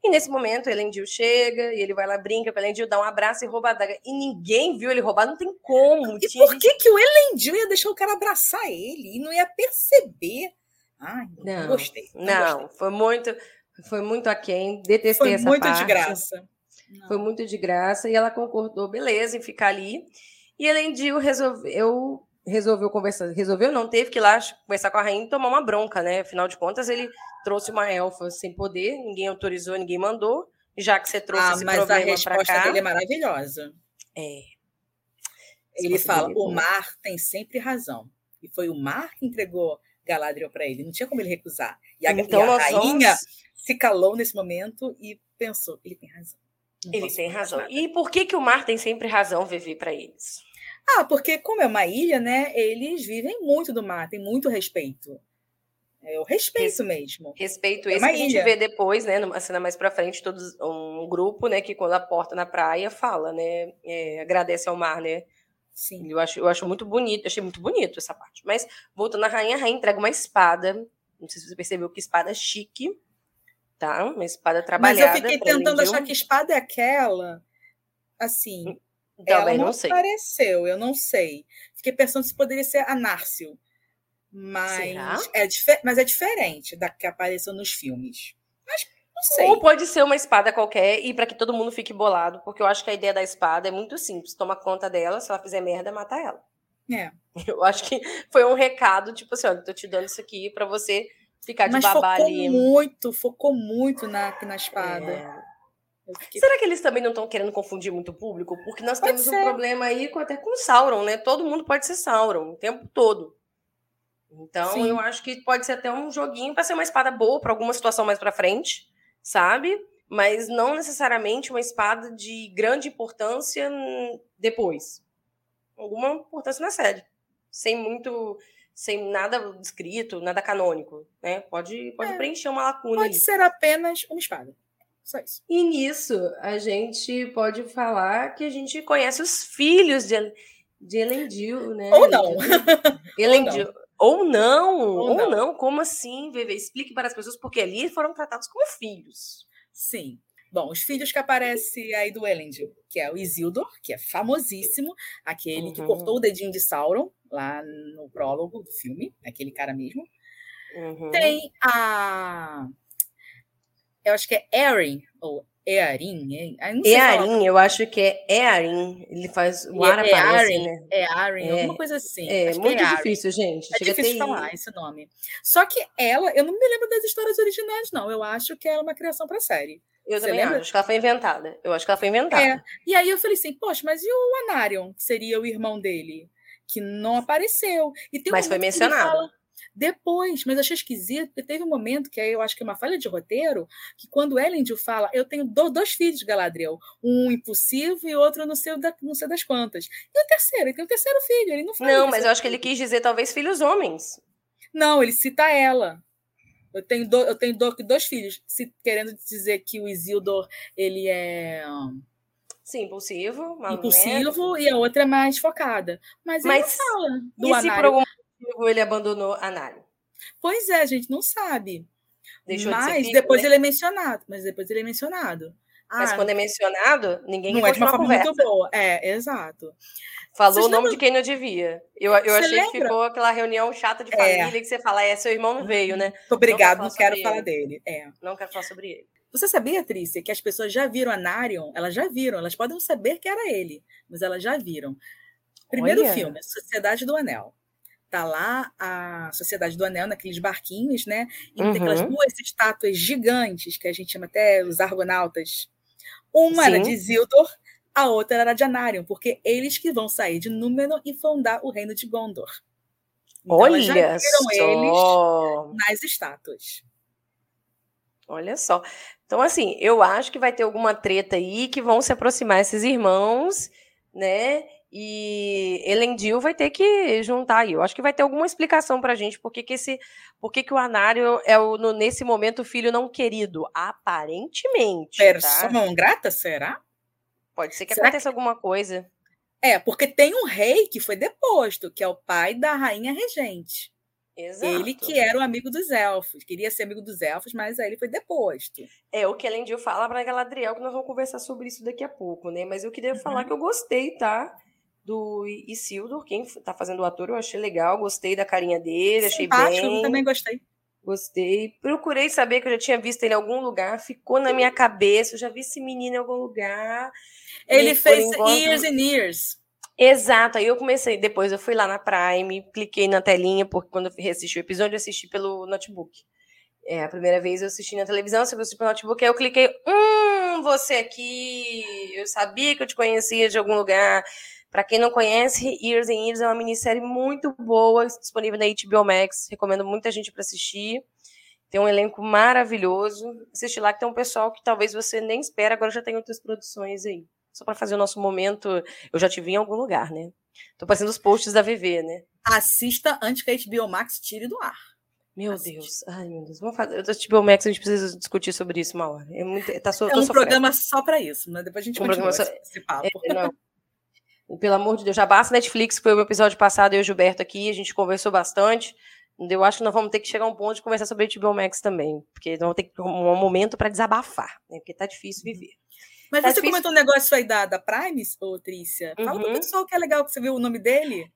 E nesse momento, Elendil chega e ele vai lá, brinca com Elendil, dá um abraço e rouba a daga. E ninguém viu ele roubar, não tem como. E por gente... que, que o Elendil ia deixar o cara abraçar ele e não ia perceber? Ai, não, gostei. Não, não gostei. foi muito, foi muito aquém. Detestei foi essa muito parte. de graça. Não. Foi muito de graça e ela concordou, beleza, em ficar ali. E Elendil resolveu, resolveu conversar, resolveu não, teve que ir lá conversar com a rainha e tomar uma bronca, né? Afinal de contas, ele trouxe uma elfa sem poder, ninguém autorizou, ninguém mandou. Já que você trouxe ah, esse problema para cá... mas a resposta dele é maravilhosa. É. Ele fala, o mar tem sempre razão. E foi o mar que entregou Galadriel para ele. Não tinha como ele recusar. E a, então, e a rainha vamos... se calou nesse momento e pensou: ele tem razão. Não ele tem razão. E por que, que o mar tem sempre razão, Vivi, para eles? Ah, porque como é uma ilha, né? Eles vivem muito do mar, tem muito respeito. É o respeito Res, mesmo. Respeito é esse que a gente ilha. vê depois, né? Numa cena mais para frente, todos um grupo, né? Que quando a porta na praia fala, né? É, agradece ao mar, né? Sim. Eu acho, eu acho muito bonito, achei muito bonito essa parte. Mas, voltando à rainha, a rainha entrega uma espada. Não sei se você percebeu que espada chique, tá? Uma espada trabalhada. Mas eu fiquei tentando achar que espada é aquela. Assim. Hum, também ela não, não sei. apareceu, eu não sei. Fiquei pensando se poderia ser a Nárcio. Mas é, mas é diferente da que apareceu nos filmes. Mas ou pode ser uma espada qualquer e para que todo mundo fique bolado, porque eu acho que a ideia da espada é muito simples. Toma conta dela, se ela fizer merda, mata ela. É. <laughs> Eu acho que foi um recado, tipo assim, olha, tô te dando isso aqui para você ficar de Mas babá focou ali. muito, focou muito na, na espada. É. Fiquei... Será que eles também não estão querendo confundir muito o público? Porque nós pode temos ser. um problema aí com, até com Sauron, né? Todo mundo pode ser Sauron o tempo todo. Então, Sim. eu acho que pode ser até um joguinho para ser uma espada boa para alguma situação mais para frente sabe? Mas não necessariamente uma espada de grande importância depois. Alguma importância na série. Sem muito. Sem nada escrito, nada canônico. Né? Pode, pode é, preencher uma lacuna. Pode aí. ser apenas uma espada. Só isso. E nisso, a gente pode falar que a gente conhece os filhos de, de Elendil, né? Ou não. Elendil. <laughs> Ou não. Ou não, ou, não. não. Como assim, Veve? Explique para as pessoas, porque ali foram tratados como filhos. Sim. Bom, os filhos que aparecem aí do Elendil, que é o Isildur, que é famosíssimo, aquele uhum. que cortou o dedinho de Sauron, lá no prólogo do filme, aquele cara mesmo. Uhum. Tem a. Eu acho que é Erin, ou Earin, Earin, eu acho que é Earin. Ele faz o ar é, aparece, Earin, né? É Earin, é, alguma coisa assim. É acho muito é difícil, gente. É Chega difícil falar esse nome. Só que ela, eu não me lembro das histórias originais, não. Eu acho que ela é uma criação para série. Eu Você também lembra? acho que ela foi inventada. Eu acho que ela foi inventada. É. E aí eu falei assim, poxa, mas e o Anarion, que seria o irmão dele? Que não apareceu. E mas foi mencionado. Depois, mas achei esquisito, porque teve um momento que aí eu acho que é uma falha de roteiro, que quando Elendil fala, eu tenho dois filhos de Galadriel, um impulsivo e outro não sei, da, não sei das quantas. E o terceiro, ele tem o terceiro filho, ele não fala. Não, mas eu acho que ele quis dizer talvez filhos homens. Não, ele cita ela. Eu tenho, do, eu tenho do, dois filhos, se, querendo dizer que o Isildur ele é Sim, impulsivo. Impulsivo e a outra é mais focada. Mas, Mas ele fala do e se por algum motivo ele abandonou a Nari? Pois é, a gente não sabe. Deixou Mas de depois né? ele é mencionado. Mas depois ele é mencionado. Mas ah, quando é mencionado, ninguém não é de uma forma muito boa. É, exato. Falou o nome de quem não devia. Eu, eu achei lembra? que ficou aquela reunião chata de família é. que você fala, é, seu irmão não veio, né? Obrigado, não, não quero falar dele. É. Não quero falar sobre ele. Você sabia, Trícia, que as pessoas já viram a Narion? Elas já viram, elas podem não saber que era ele, mas elas já viram. Primeiro Olha. filme, Sociedade do Anel. Tá lá a Sociedade do Anel, naqueles barquinhos, né? E uhum. tem aquelas uhum. duas estátuas gigantes, que a gente chama até os argonautas. Uma Sim. era de Isildur, a outra era de Anarion, porque eles que vão sair de Númenor e fundar o reino de Gondor. Então, Olha já viram só. eles nas estátuas. Olha só. Então, assim, eu acho que vai ter alguma treta aí que vão se aproximar esses irmãos, né? E Elendil vai ter que juntar aí. Eu acho que vai ter alguma explicação pra gente por que, que esse. Por que, que o Anário é o, no, nesse momento o filho não querido. Aparentemente. Persona tá? grata, será? Pode ser que será aconteça que... alguma coisa. É, porque tem um rei que foi deposto, que é o pai da rainha regente. Exato. Ele que era o amigo dos elfos, queria ser amigo dos elfos, mas aí ele foi deposto. É o que a Lendil fala para Galadriel, que nós vamos conversar sobre isso daqui a pouco, né? Mas eu queria uhum. falar que eu gostei, tá? Do Isildur, quem tá fazendo o ator, eu achei legal, gostei da carinha dele, achei Simpático, bem. Eu também gostei. Gostei. Procurei saber que eu já tinha visto ele em algum lugar, ficou na minha cabeça, eu já vi esse menino em algum lugar. Ele fez enquanto... Years and Years. Exato, aí eu comecei, depois eu fui lá na Prime, cliquei na telinha, porque quando eu reassisti o episódio, eu assisti pelo notebook. É, a primeira vez eu assisti na televisão, você assisti pelo notebook, aí eu cliquei, hum, você aqui, eu sabia que eu te conhecia de algum lugar. Para quem não conhece, Years and Years é uma minissérie muito boa, disponível na HBO Max, recomendo muita gente para assistir. Tem um elenco maravilhoso. Assiste lá que tem um pessoal que talvez você nem espera, agora já tem outras produções aí só para fazer o nosso momento. Eu já te vi em algum lugar, né? Tô passando os posts da VV, né? Assista antes que a HBO Max tire do ar. Meu Assiste. Deus. Ai, meu Deus. Vamos fazer. A HBO Max, a gente precisa discutir sobre isso uma hora. É, muito, tá so, é um programa só para isso, né? Depois a gente um continua só... esse papo. É, não. Pelo amor de Deus, já basta Netflix, foi o episódio passado, eu e o Gilberto aqui, a gente conversou bastante. Eu acho que nós vamos ter que chegar a um ponto de conversar sobre HBO Max também, porque nós vamos ter um momento para desabafar, né? Porque tá difícil viver. Mas tá você difícil. comentou um negócio aí da, da Prime, ô Trícia. Fala uhum. pro pessoal que é legal que você viu o nome dele.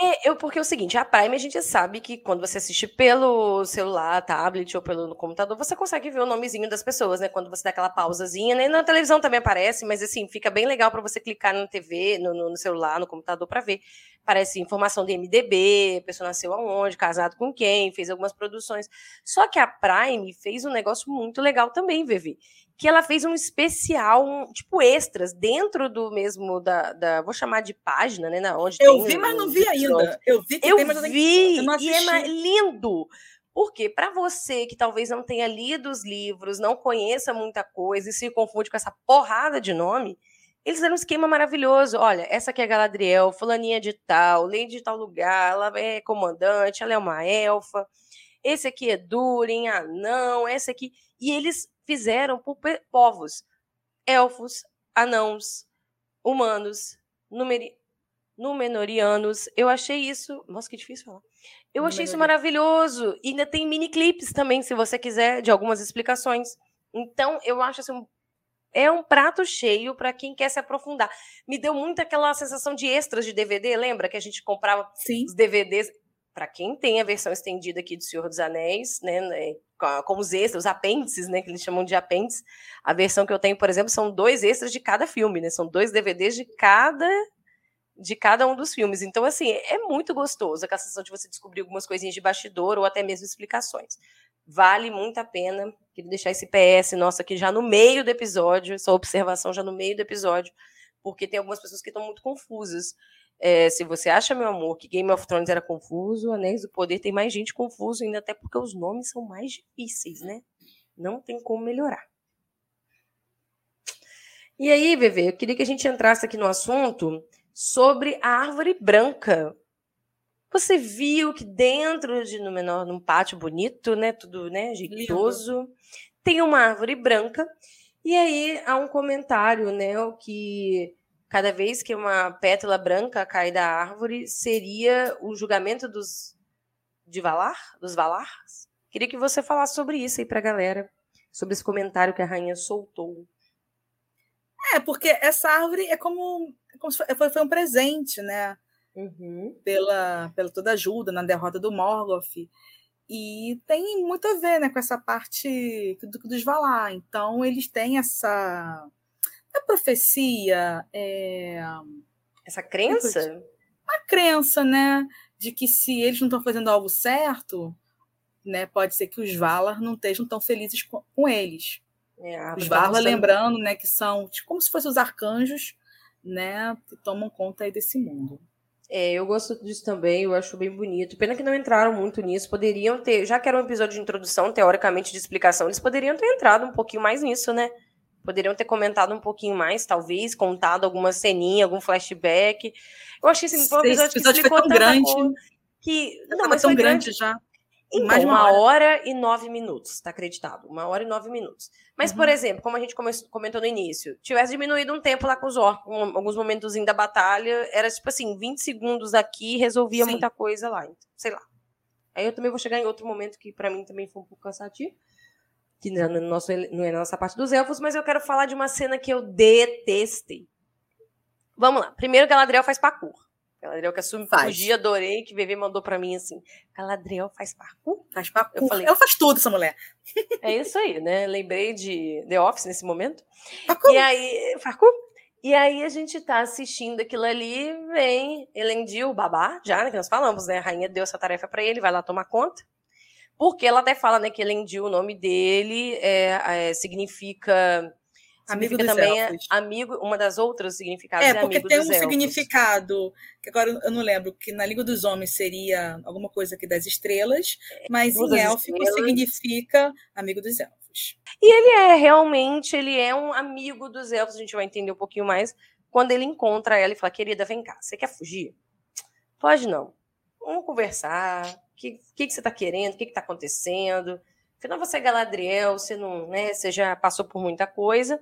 É, eu, porque é o seguinte, a Prime a gente sabe que quando você assiste pelo celular, tablet ou pelo computador, você consegue ver o nomezinho das pessoas, né? Quando você dá aquela pausazinha, né? Na televisão também aparece, mas assim, fica bem legal para você clicar na TV, no, no, celular, no computador para ver. Parece informação de MDB, pessoa nasceu aonde, casado com quem, fez algumas produções. Só que a Prime fez um negócio muito legal também, Vivi que ela fez um especial, um, tipo extras, dentro do mesmo da, da, vou chamar de página, né, na onde Eu vi, mas não vi ainda. Eu vi que eu tem, mas vi, eu e é lindo. Porque para você que talvez não tenha lido os livros, não conheça muita coisa e se confunde com essa porrada de nome, eles deram um esquema maravilhoso. Olha, essa aqui é Galadriel, fulaninha de tal, lei de tal lugar, ela é comandante, ela é uma elfa. Esse aqui é Durin, anão, esse aqui. E eles fizeram por povos, elfos, anãos, humanos, numeri, Númenorianos. Eu achei isso. Nossa, que difícil falar. Eu achei isso maravilhoso. E ainda tem mini clipes também, se você quiser, de algumas explicações. Então, eu acho assim. É um prato cheio para quem quer se aprofundar. Me deu muito aquela sensação de extras de DVD, lembra que a gente comprava Sim. os DVDs? Para quem tem a versão estendida aqui do Senhor dos Anéis, né, né como os extras, os apêndices, né, que eles chamam de apêndices. A versão que eu tenho, por exemplo, são dois extras de cada filme, né? São dois DVDs de cada de cada um dos filmes. Então, assim, é muito gostoso a sensação de você descobrir algumas coisinhas de bastidor ou até mesmo explicações. Vale muito a pena. Queria deixar esse PS nosso aqui já no meio do episódio, essa observação já no meio do episódio, porque tem algumas pessoas que estão muito confusas. É, se você acha, meu amor, que Game of Thrones era confuso, Anéis do Poder tem mais gente confuso ainda, até porque os nomes são mais difíceis, né? Não tem como melhorar. E aí, Bebê, eu queria que a gente entrasse aqui no assunto sobre a árvore branca. Você viu que dentro de no menor, num pátio bonito, né, tudo, né, jeitoso, Lindo. tem uma árvore branca. E aí há um comentário, né, que cada vez que uma pétala branca cai da árvore seria o julgamento dos de Valar, dos Valars. Queria que você falasse sobre isso aí para a galera, sobre esse comentário que a rainha soltou. É, porque essa árvore é como, é como foi, foi, um presente, né? Uhum. Pela, pela toda ajuda na derrota do Morgoth. E tem muito a ver né, com essa parte do, dos Valar. Então, eles têm essa a profecia. É... Essa crença? A crença, né? De que se eles não estão fazendo algo certo, né, pode ser que os Valar não estejam tão felizes com, com eles. É, os Valar, lembrando, né, que são tipo, como se fossem os arcanjos, né, que tomam conta aí desse mundo. É, eu gosto disso também, eu acho bem bonito. Pena que não entraram muito nisso. Poderiam ter, já que era um episódio de introdução, teoricamente, de explicação, eles poderiam ter entrado um pouquinho mais nisso, né? Poderiam ter comentado um pouquinho mais, talvez, contado alguma ceninha, algum flashback. Eu achei assim, foi um episódio, que explicou foi tão grande. que não, mas tão grande, grande já. Então, mais uma, uma hora. hora. e nove minutos, está acreditado. Uma hora e nove minutos. Mas, uhum. por exemplo, como a gente comentou no início, tivesse diminuído um tempo lá com os orcs, um, alguns momentos da batalha, era tipo assim, 20 segundos aqui resolvia Sim. muita coisa lá. Então, sei lá. Aí eu também vou chegar em outro momento que para mim também foi um pouco cansativo. Que não é, no nosso, não é na nossa parte dos elfos, mas eu quero falar de uma cena que eu detestei. Vamos lá. Primeiro, Galadriel faz parkour. Galadriel que assume faz. fugir, adorei, que Vivi mandou para mim assim, Galadriel faz parkour? Faz parkour. Eu falei, ela faz tudo, essa mulher. <laughs> É isso aí, né? Lembrei de The Office nesse momento. Parkour. E aí, parkour? E aí a gente tá assistindo aquilo ali, vem Elendil, o babá, já, né, que nós falamos, né? A rainha deu essa tarefa para ele, vai lá tomar conta. Porque ela até fala, né, que Elendil, o nome dele, é, é significa Amigo dos também elfos. É amigo, uma das outras significados é, é porque tem um elfos. significado, que agora eu não lembro, que na língua dos homens seria alguma coisa aqui das estrelas, é, mas em élfico significa amigo dos elfos. E ele é realmente, ele é um amigo dos elfos, a gente vai entender um pouquinho mais quando ele encontra ela e fala: "Querida, vem cá, você quer fugir?" Pode não. Vamos conversar. O que, que, que você está querendo? O que está acontecendo? Afinal, você é Galadriel, você não, né? Você já passou por muita coisa.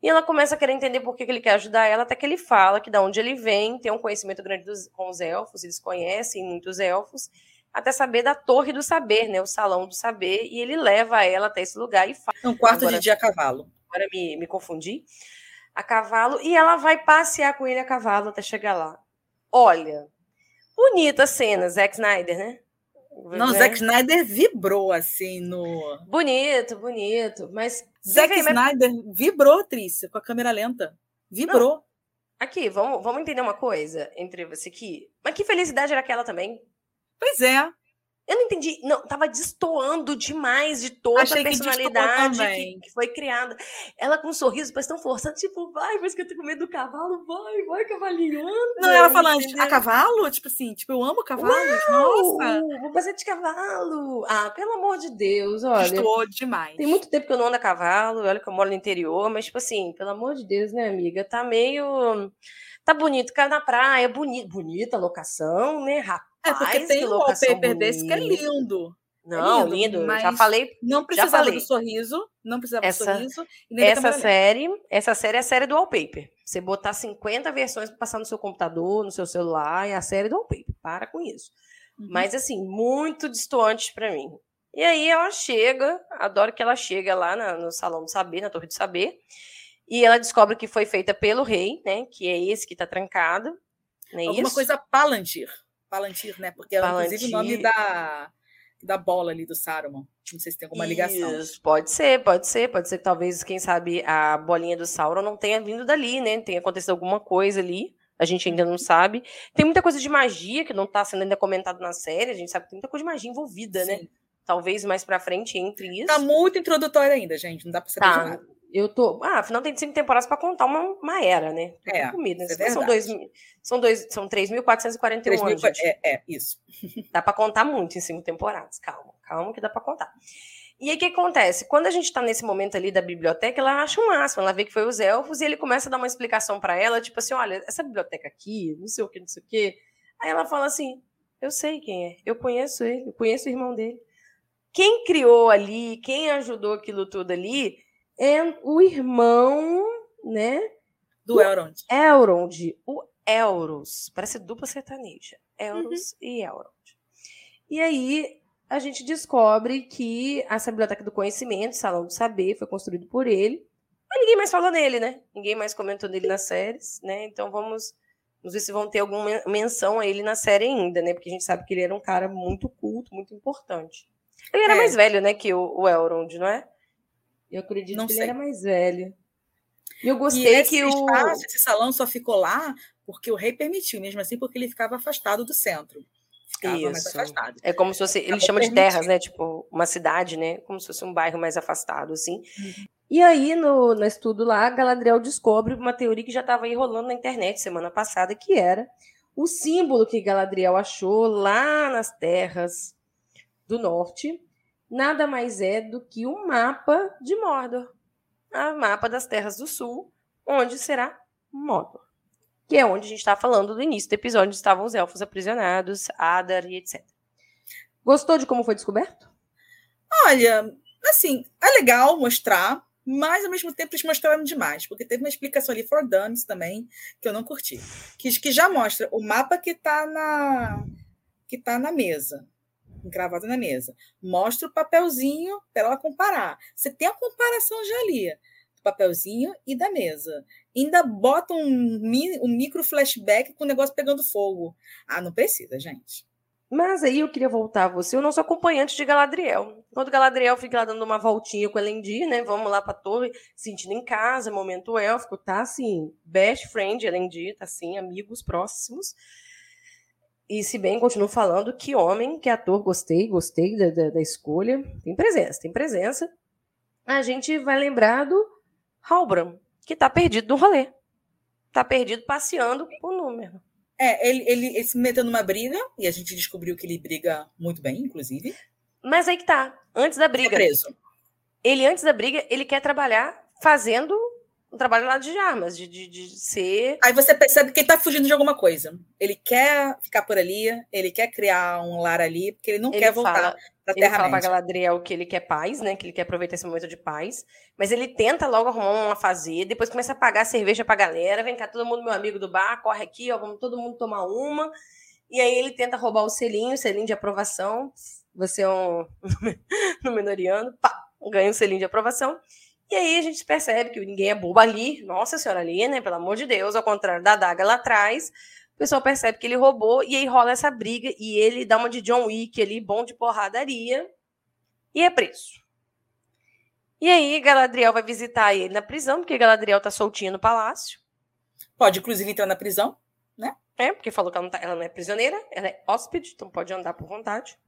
E ela começa a querer entender por que, ele quer ajudar ela, até que ele fala que da onde ele vem, tem um conhecimento grande dos, com os elfos, eles conhecem muitos elfos, até saber da Torre do Saber, né? O Salão do Saber, e ele leva ela até esse lugar e fala. Um quarto agora, de dia a cavalo. Agora me, me confundi. A cavalo, e ela vai passear com ele a cavalo até chegar lá. Olha, bonita cena, Zack Snyder, né? Não, né? Zack Snyder vibrou assim no. Bonito, bonito. Mas. Zack Snyder mas... vibrou, Trícia, com a câmera lenta. Vibrou. Não. Aqui, vamos, vamos entender uma coisa entre você aqui. Mas que felicidade era aquela também? Pois é. Eu não entendi. Não, tava destoando demais de toda Achei a personalidade que, que, foi criada. Ela com um sorriso, parece tão forçando, tipo, vai, parece que eu tô com medo do cavalo, vai, vai, cavalinho. Não, ela falando, entendeu? a cavalo? Tipo assim, tipo, eu amo cavalos, Uau, nossa. Vou fazer de cavalo. Ah, pelo amor de Deus, olha. Estou demais. Tem muito tempo que eu não ando a cavalo, olha que eu moro no interior, mas, tipo assim, pelo amor de Deus, né, amiga? Tá meio. Tá bonito, cara na praia, bonito, bonita a locação, né, rapaz? É, porque tem um wallpaper desse que é lindo. É não, é lindo, lindo. já falei. Não precisava do sorriso, não precisava essa, do sorriso. essa série, essa série é a série do wallpaper. Você botar 50 versões para passar no seu computador, no seu celular, é a série do wallpaper. Para com isso. Uhum. Mas assim, muito distante para mim. E aí ela chega, adoro que ela chega lá na, no salão do saber, na torre do saber, e ela descobre que foi feita pelo rei, né? Que é esse que está trancado. Né, Alguma isso? coisa Palantir. Palantir, né? Porque é inclusive o nome da, da bola ali do Saruman. Não sei se tem alguma ligação. Isso, pode ser, pode ser, pode ser que talvez, quem sabe, a bolinha do Sauron não tenha vindo dali, né? Tenha acontecido alguma coisa ali. A gente ainda não sabe. Tem muita coisa de magia que não está sendo ainda comentado na série. A gente sabe que tem muita coisa de magia envolvida, né? Sim. né? Talvez mais pra frente entre isso. Tá muito introdutório ainda, gente. Não dá pra saber tá. de nada. Eu tô. Ah, afinal tem cinco temporadas para contar uma, uma era, né? Tô é. Comida. É são dois, são dois, são 3.441 anos. É, é, isso. <laughs> Dá para contar muito em cinco temporadas. Calma, calma que dá para contar. E aí o que acontece? Quando a gente tá nesse momento ali da biblioteca, ela acha o máximo, ela vê que foi os elfos e ele começa a dar uma explicação para ela, tipo assim, olha, essa biblioteca aqui, não sei o que, não sei o que. Aí ela fala assim: Eu sei quem é. Eu conheço ele, eu conheço o irmão dele. Quem criou ali, quem ajudou aquilo tudo ali, é o irmão, né? Do Elrond. Elrond, o Elros. Parece dupla sertaneja. Elros uhum. e Elrond. E aí a gente descobre que essa biblioteca do conhecimento, Salão do Saber, foi construído por ele. Mas ninguém mais falou nele, né? Ninguém mais comentou nele nas séries, né? Então vamos, vamos ver se vão ter alguma menção a ele na série ainda, né? Porque a gente sabe que ele era um cara muito culto, muito importante. Ele era é. mais velho, né, que o, o Elrond, não é? Eu acredito não que sei. ele era mais velho. E eu gostei e esse que o. Espaço, esse salão só ficou lá porque o rei permitiu, mesmo assim, porque ele ficava afastado do centro. Ficava Isso. mais afastado. É como se fosse. Ele chama de terras, né? Tipo, uma cidade, né? Como se fosse um bairro mais afastado, assim. Uhum. E aí, no, no estudo lá, Galadriel descobre uma teoria que já estava aí rolando na internet semana passada, que era o símbolo que Galadriel achou lá nas terras do norte, nada mais é do que um mapa de Mordor. O mapa das terras do sul, onde será Mordor. Que é onde a gente está falando do início do episódio, onde estavam os elfos aprisionados, Adar e etc. Gostou de como foi descoberto? Olha, assim, é legal mostrar, mas ao mesmo tempo eles mostraram demais, porque teve uma explicação ali for Dummies também, que eu não curti. Que, que já mostra o mapa que está na, que tá na mesa encravado na mesa. Mostra o papelzinho para ela comparar. Você tem a comparação já ali, do papelzinho e da mesa. Ainda bota um, um micro flashback com o negócio pegando fogo. Ah, não precisa, gente. Mas aí eu queria voltar a você, o nosso acompanhante de Galadriel. Quando Galadriel fica lá dando uma voltinha com Elendil, né? Vamos lá pra torre, sentindo em casa, momento élfico, tá assim, best friend Elendil, tá assim, amigos próximos. E se bem continuo falando que homem, que ator, gostei, gostei da, da, da, escolha. Tem presença, tem presença. A gente vai lembrar do Halbram, que tá perdido no rolê. Tá perdido passeando com o número. É, ele, ele, ele se meteu numa briga, e a gente descobriu que ele briga muito bem, inclusive. Mas aí que tá, antes da briga. Tá preso. Ele, antes da briga, ele quer trabalhar fazendo um trabalho lá de armas, de, de, de ser. Aí você percebe que ele tá fugindo de alguma coisa. Ele quer ficar por ali, ele quer criar um lar ali, porque ele não ele quer voltar para Terra Ele fala para Galadriel que ele quer paz, né? Que ele quer aproveitar esse momento de paz. Mas ele tenta logo arrumar uma fazer, depois começa a pagar cerveja pra galera. Vem cá, todo mundo, meu amigo do bar, corre aqui, ó, vamos todo mundo tomar uma. E aí ele tenta roubar o selinho, o selinho de aprovação. Você é um <laughs> menoriano, pá, ganha um selinho de aprovação. E aí a gente percebe que ninguém é bobo ali, nossa senhora ali, né? Pelo amor de Deus, ao contrário da daga lá atrás, o pessoal percebe que ele roubou e aí rola essa briga e ele dá uma de John Wick ali, bom de porradaria, e é preso. E aí Galadriel vai visitar ele na prisão, porque Galadriel tá soltinha no palácio. Pode, inclusive, entrar na prisão, né? É, porque falou que ela não, tá, ela não é prisioneira, ela é hóspede, então pode andar por vontade.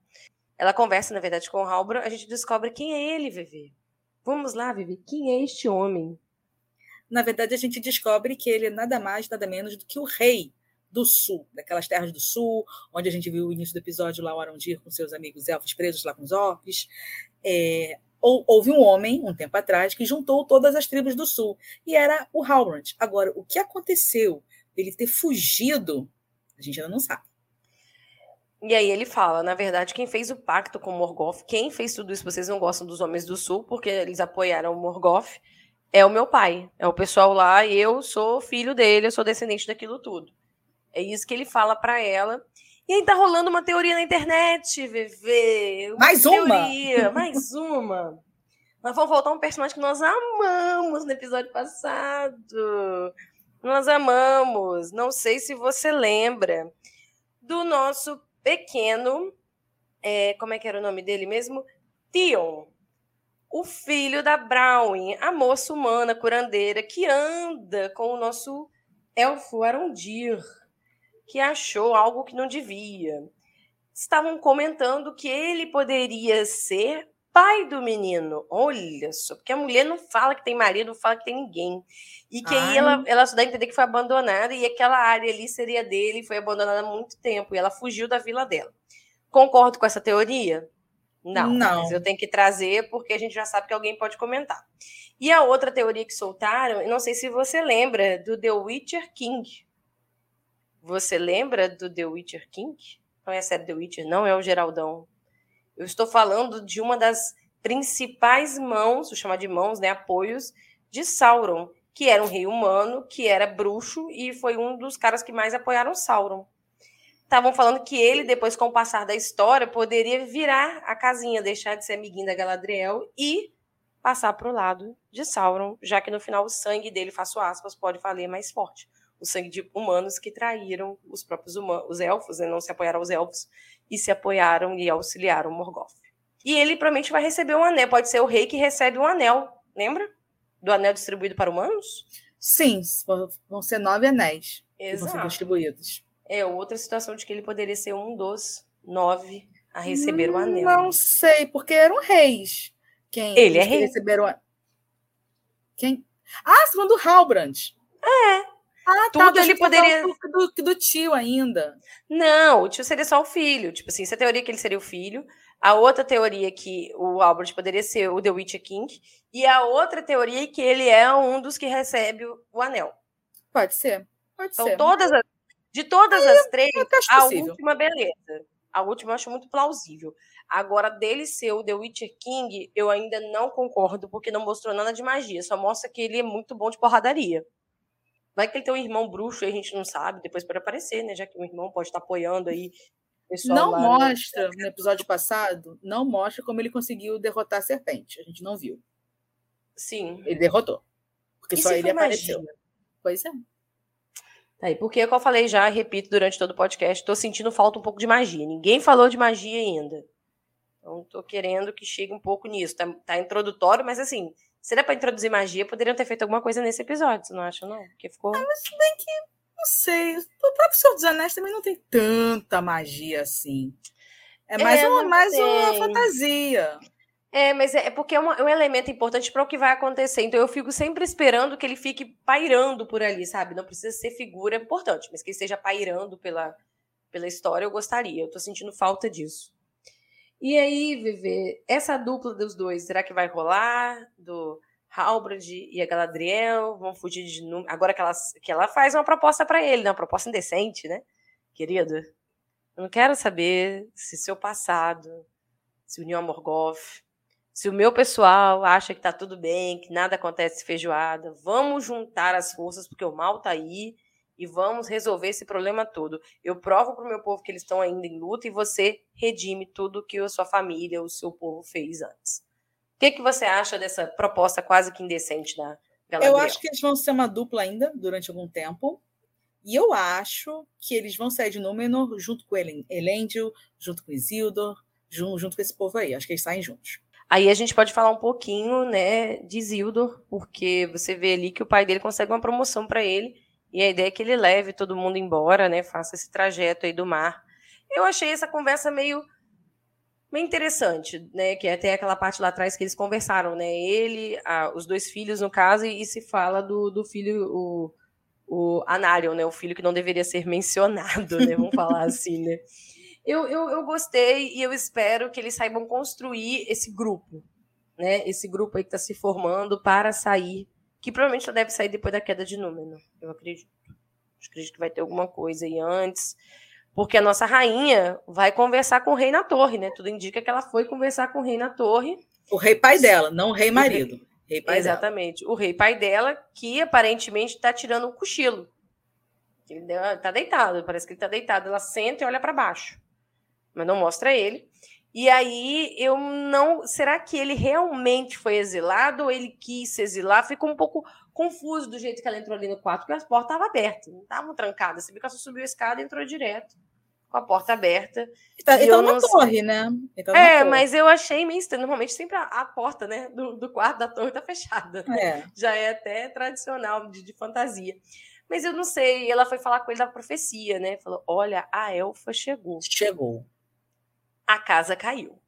Ela conversa, na verdade, com o Halbrand, a gente descobre quem é ele, Vivi. Vamos lá, Vivi, quem é este homem? Na verdade, a gente descobre que ele é nada mais, nada menos do que o rei do sul, daquelas terras do sul, onde a gente viu o início do episódio lá, o Arondir com seus amigos elfos presos lá com os orcs. É, houve um homem, um tempo atrás, que juntou todas as tribos do sul, e era o Halbrand. Agora, o que aconteceu? Ele ter fugido, a gente ainda não sabe. E aí ele fala, na verdade, quem fez o pacto com Morgoth, quem fez tudo isso, vocês não gostam dos homens do sul, porque eles apoiaram o Morgoth, é o meu pai, é o pessoal lá, e eu sou filho dele, eu sou descendente daquilo tudo. É isso que ele fala para ela. E aí tá rolando uma teoria na internet, VV. Uma mais teoria, uma! Mais uma! Nós vamos voltar a um personagem que nós amamos no episódio passado. Nós amamos. Não sei se você lembra do nosso pequeno, é, como é que era o nome dele mesmo? Theon, o filho da Brownie, a moça humana curandeira que anda com o nosso elfo Arondir, que achou algo que não devia. Estavam comentando que ele poderia ser pai do menino. Olha só, porque a mulher não fala que tem marido, não fala que tem ninguém. E que Ai. aí ela, ela só dá a entender que foi abandonada e aquela área ali seria dele, foi abandonada há muito tempo e ela fugiu da vila dela. Concordo com essa teoria? Não, não. Mas eu tenho que trazer porque a gente já sabe que alguém pode comentar. E a outra teoria que soltaram, não sei se você lembra, do The Witcher King. Você lembra do The Witcher King? não é a série The Witcher, não é o Geraldão. Eu estou falando de uma das principais mãos, vou chamar de mãos, né, apoios, de Sauron, que era um rei humano, que era bruxo e foi um dos caras que mais apoiaram Sauron. Estavam falando que ele, depois com o passar da história, poderia virar a casinha, deixar de ser amiguinho da Galadriel e passar para o lado de Sauron, já que no final o sangue dele, faço aspas, pode valer mais forte. O sangue de humanos que traíram os próprios humanos, os elfos, né, não se apoiaram aos elfos, e se apoiaram e auxiliaram Morgoth. E ele provavelmente vai receber um anel, pode ser o rei que recebe um anel, lembra? Do anel distribuído para humanos? Sim, vão ser nove anéis Exato. que vão ser distribuídos. É outra situação de que ele poderia ser um dos nove a receber o anel. Não sei, porque eram reis. Quem ele é rei. Receberam a... Quem? Ah, segundo Halbrand. É. Ah, tá, Tudo tá, ele poderia. Do, do, do, tio ainda. Não, o tio seria só o filho. Tipo assim, essa teoria é que ele seria o filho. A outra teoria é que o Albert poderia ser o The Witcher King. E a outra teoria é que ele é um dos que recebe o, o anel. Pode ser. Pode então, ser. todas as, de todas as três, a possível. última, beleza. A última eu acho muito plausível. Agora, dele ser o The Witcher King, eu ainda não concordo, porque não mostrou nada de magia. Só mostra que ele é muito bom de porradaria. Vai que ele tem um irmão bruxo e a gente não sabe, depois pode aparecer, né? Já que o irmão pode estar apoiando aí. Não lá, mostra, né? no episódio passado, não mostra como ele conseguiu derrotar a serpente. A gente não viu. Sim. Ele derrotou. Porque e só ele apareceu. Magia? Pois é. Tá aí, porque, como eu falei já, repito durante todo o podcast, estou sentindo falta um pouco de magia. Ninguém falou de magia ainda. Então, estou querendo que chegue um pouco nisso. Tá, tá introdutório, mas assim, se era para introduzir magia, poderiam ter feito alguma coisa nesse episódio, você não acha, não? Porque ficou. Ah, mas bem que, não sei. O próprio Senhor dos Anéis também não tem tanta magia assim. É mais, é, uma, mais uma fantasia. É, mas é, é porque é, uma, é um elemento importante para o que vai acontecer. Então eu fico sempre esperando que ele fique pairando por ali, sabe? Não precisa ser figura importante, mas que ele esteja pairando pela, pela história, eu gostaria. Eu tô sentindo falta disso. E aí, Viver, essa dupla dos dois, será que vai rolar? Do Halbrand e a Galadriel vão fugir de número. Agora que ela, que ela faz uma proposta para ele, né? Uma proposta indecente, né? Querido, eu não quero saber se seu passado se uniu a Morgoth, se o meu pessoal acha que tá tudo bem, que nada acontece feijoada, vamos juntar as forças, porque o mal tá aí, e vamos resolver esse problema todo. Eu provo para o meu povo que eles estão ainda em luta e você redime tudo que a sua família, o seu povo fez antes. O que, que você acha dessa proposta quase que indecente da Galadriel? Eu acho que eles vão ser uma dupla ainda durante algum tempo. E eu acho que eles vão sair de Númenor junto com Elendil, junto com Isildur, junto, junto com esse povo aí. Acho que eles saem juntos. Aí a gente pode falar um pouquinho, né, de Zildor, porque você vê ali que o pai dele consegue uma promoção para ele, e a ideia é que ele leve todo mundo embora, né, faça esse trajeto aí do mar. Eu achei essa conversa meio interessante, né, que é até aquela parte lá atrás que eles conversaram, né, ele, a, os dois filhos no caso, e, e se fala do, do filho, o, o Anarion, né, o filho que não deveria ser <laughs> mencionado, né, vamos falar assim, né. Eu, eu, eu gostei e eu espero que eles saibam construir esse grupo, né? Esse grupo aí que está se formando para sair, que provavelmente só deve sair depois da queda de Númenor, eu acredito. Acredito que vai ter alguma coisa aí antes, porque a nossa rainha vai conversar com o rei na torre, né? Tudo indica que ela foi conversar com o rei na torre. O rei pai dela, não o rei marido. O rei, rei Exatamente. Dela. O rei pai dela, que aparentemente está tirando um cochilo. Ele está deitado, parece que ele está deitado. Ela senta e olha para baixo mas não mostra ele. E aí eu não. Será que ele realmente foi exilado ou ele quis se exilar? Ficou um pouco confuso do jeito que ela entrou ali no quarto, porque as portas estavam abertas, não estavam trancadas. Você viu que ela só subiu a escada e entrou direto, com a porta aberta. Tá, então na torre, né? é, mas eu achei meio estranho. Normalmente sempre a, a porta né, do, do, quarto da torre tá fechada. É. Já é até tradicional de, de fantasia. Mas eu não sei. Ela foi falar com ele da profecia, né? Falou: olha, a elfa chegou. Chegou a casa caiu.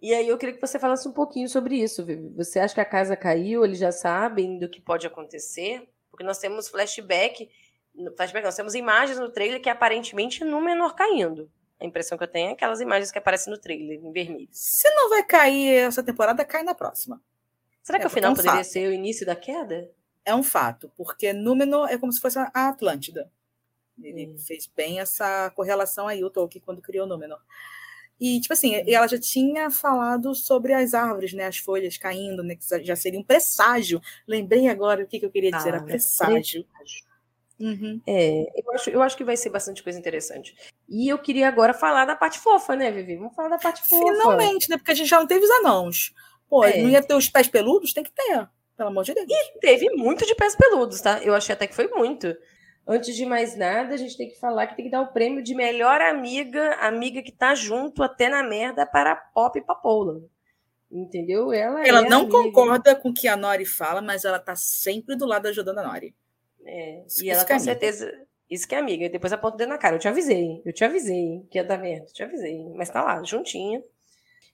E aí eu queria que você falasse um pouquinho sobre isso, Vivi. Você acha que a casa caiu? Eles já sabem do que pode acontecer? Porque nós temos flashback, flashback nós temos imagens no trailer que aparentemente no menor caindo. A impressão que eu tenho é aquelas imagens que aparecem no trailer, em vermelho. Se não vai cair essa temporada, cai na próxima. Será que é, o final é um poderia ser o início da queda? É um fato, porque Númenor é como se fosse a Atlântida. Ele hum. fez bem essa correlação aí, o Tolkien, quando criou o Númenor. E, tipo assim, ela já tinha falado sobre as árvores, né? As folhas caindo, né? Que já seria um presságio. Lembrei agora o que, que eu queria dizer, ah, era presságio. Uhum. É, eu acho, eu acho que vai ser bastante coisa interessante. E eu queria agora falar da parte fofa, né, Vivi? Vamos falar da parte fofa. Finalmente, né? Porque a gente já não teve os anãos. Pô, é. não ia ter os pés peludos? Tem que ter, pelo amor de Deus. E teve muito de pés peludos, tá? Eu achei até que foi muito. Antes de mais nada, a gente tem que falar que tem que dar o prêmio de melhor amiga, amiga que tá junto até na merda para a Pop Papoula. Entendeu? Ela, ela é não amiga. concorda com o que a Nori fala, mas ela tá sempre do lado ajudando a Nori. É, isso, e ela com é certeza. Isso que é amiga. E depois aponta o dedo na cara. Eu te avisei. Eu te avisei que ia dar merda. Eu te avisei. Mas tá lá, juntinha.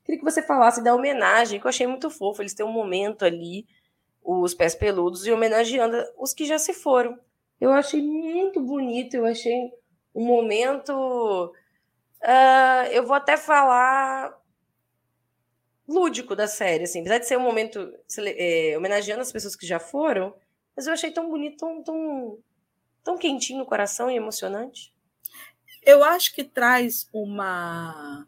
Queria que você falasse da homenagem, que eu achei muito fofo. Eles têm um momento ali, os pés peludos, e homenageando os que já se foram. Eu achei muito bonito, eu achei um momento. Uh, eu vou até falar lúdico da série, assim, apesar de ser um momento é, homenageando as pessoas que já foram, mas eu achei tão bonito, tão, tão, tão quentinho no coração e emocionante. Eu acho que traz uma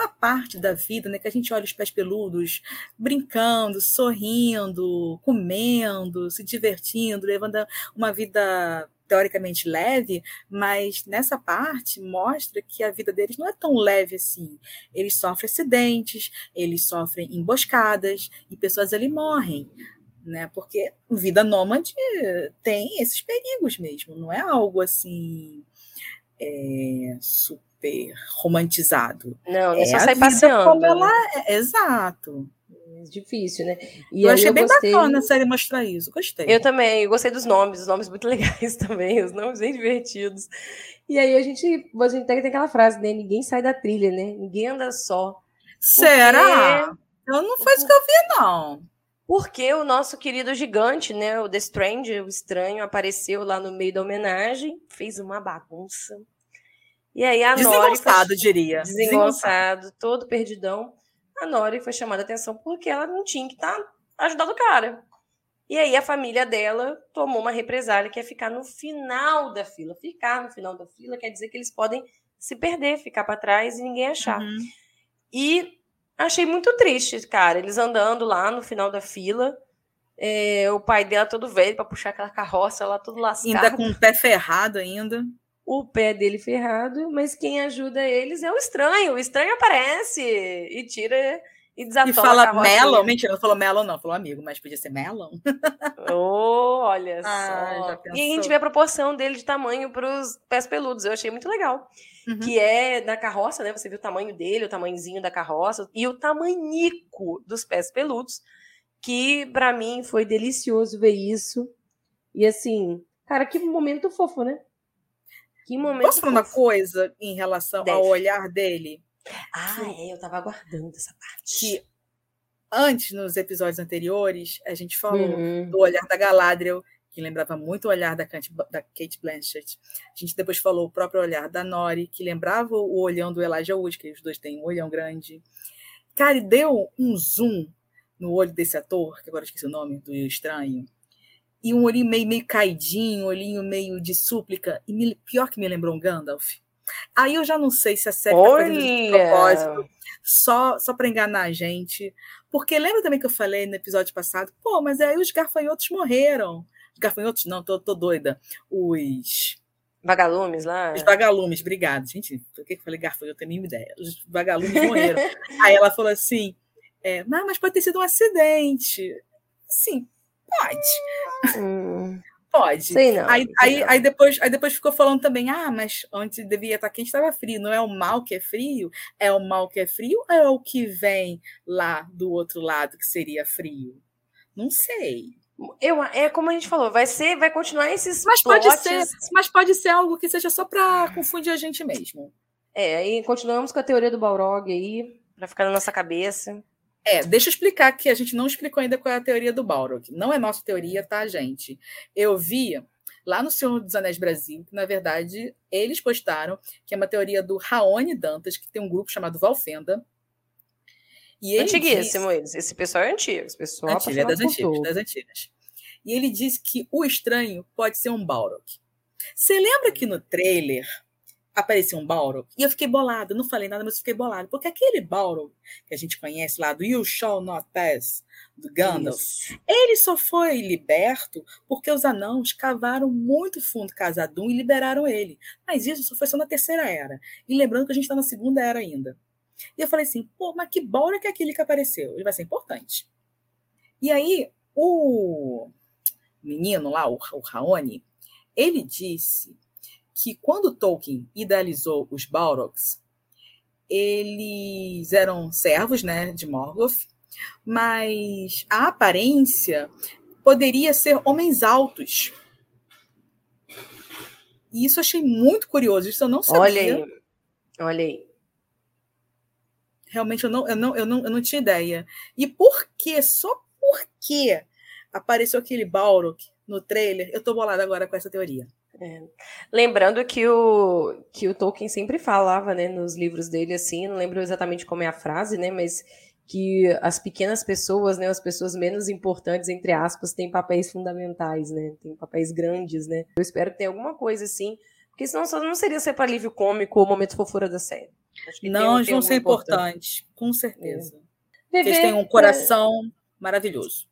uma parte da vida, né, que a gente olha os pés peludos brincando, sorrindo, comendo, se divertindo, levando uma vida teoricamente leve, mas nessa parte mostra que a vida deles não é tão leve assim. Eles sofrem acidentes, eles sofrem emboscadas e pessoas ali morrem. Né? Porque vida nômade tem esses perigos mesmo, não é algo assim é, super super romantizado. Não, não é, só sair passeando. ela é. Exato. É difícil, né? E eu achei eu bem gostei... bacana a série mostrar isso, gostei. Eu também, eu gostei dos nomes, os nomes muito <laughs> legais também, os nomes bem divertidos. E aí a gente, a gente tem aquela frase, né? Ninguém sai da trilha, né? Ninguém anda só. Será? Eu não foi isso que eu vi, não. Porque o nosso querido gigante, né? O The Strange, o estranho, apareceu lá no meio da homenagem, fez uma bagunça. E aí a Nori. Foi, diria. Desengonçado, todo perdidão. A Nori foi chamada a atenção porque ela não tinha que estar tá ajudando o cara. E aí a família dela tomou uma represália que é ficar no final da fila. Ficar no final da fila quer dizer que eles podem se perder, ficar para trás e ninguém achar. Uhum. E achei muito triste, cara, eles andando lá no final da fila. É, o pai dela todo velho para puxar aquela carroça lá, todo lascado. Ainda com o pé ferrado ainda o pé dele ferrado, mas quem ajuda eles é o estranho. O estranho aparece e tira e desatola E fala Melon? Mentira, não falou Melon, não, falou amigo, mas podia ser Melon. <laughs> Oh, olha ah, só. E a gente vê a proporção dele de tamanho para os pés peludos. Eu achei muito legal. Uhum. Que é na carroça, né? Você viu o tamanho dele, o tamanhozinho da carroça e o tamanhico dos pés peludos. Que para mim foi delicioso ver isso. E assim, cara, que momento fofo, né? Que momento. Posso falar uma coisa em relação Deve. ao olhar dele? Ah, é, eu estava aguardando essa parte. Que antes, nos episódios anteriores, a gente falou uhum. do olhar da Galadriel, que lembrava muito o olhar da, da Kate Blanchett. A gente depois falou o próprio olhar da Nori, que lembrava o olhão do Elijah Wood, que os dois têm um olhão grande. Cara, e deu um zoom no olho desse ator, que agora esqueci o nome, do estranho e um olhinho meio, meio caidinho, um olhinho meio de súplica, e me, pior que me lembrou um Gandalf. Aí eu já não sei se a série tá fazendo de propósito, só, só para enganar a gente. Porque lembra também que eu falei no episódio passado? Pô, mas aí os garfanhotos morreram. Os garfanhotos, não, tô, tô doida. Os. Vagalumes lá? Os vagalumes, obrigado. Gente, por que eu falei garfanhoto? Eu tenho a mínima ideia. Os vagalumes morreram. <laughs> aí ela falou assim: é, mas pode ter sido um acidente. Sim, Pode. Hum. Pode. Sei não. Aí, sei aí, não. aí, depois, aí depois ficou falando também, ah, mas antes devia estar quente, estava frio. Não é o mal que é frio? É o mal que é frio ou é o que vem lá do outro lado que seria frio? Não sei. Eu, é como a gente falou, vai ser, vai continuar esses mas pode ser, mas pode ser algo que seja só para confundir a gente mesmo. É, aí continuamos com a teoria do Balrog aí, para ficar na nossa cabeça. É, deixa eu explicar que a gente não explicou ainda qual é a teoria do Balrog. Não é nossa teoria, tá, gente? Eu vi lá no Senhor dos Anéis Brasil, que na verdade eles postaram, que é uma teoria do Raoni Dantas, que tem um grupo chamado Valfenda. E ele Antiguíssimo diz... eles. Esse pessoal é antigo. Esse pessoal antigo, é das antigas, das antigas. E ele diz que o estranho pode ser um Balrog. Você lembra que no trailer aparecia um Balrog? E eu fiquei bolada, não falei nada, mas fiquei bolada, porque aquele Balrog que a gente conhece lá do You Shall Not Pass, do Gandalf, Isso. ele só foi liberto porque os anãos cavaram muito fundo Casadum e liberaram ele. Mas isso só foi só na terceira era. E lembrando que a gente está na segunda era ainda. E eu falei assim, pô, mas que Balrog é aquele que apareceu? Ele vai ser importante. E aí, o menino lá, o, o Raoni, ele disse que quando Tolkien idealizou os Balrogs, eles eram servos né, de Morgoth, mas a aparência poderia ser homens altos. E isso eu achei muito curioso, isso eu não sabia. Olha aí, olha aí. Realmente eu não, eu não, eu não, eu não tinha ideia. E por que, só por que apareceu aquele Balrog no trailer, eu tô bolada agora com essa teoria. É. Lembrando que o, que o Tolkien sempre falava, né, nos livros dele, assim, não lembro exatamente como é a frase, né, mas que as pequenas pessoas, né, as pessoas menos importantes, entre aspas, têm papéis fundamentais, né, têm papéis grandes, né. Eu espero que tenha alguma coisa assim, porque senão só não seria ser para alívio cômico ou momento fofura da série. Não, eles vão ser importantes, com certeza. É. Eles têm um coração é... maravilhoso.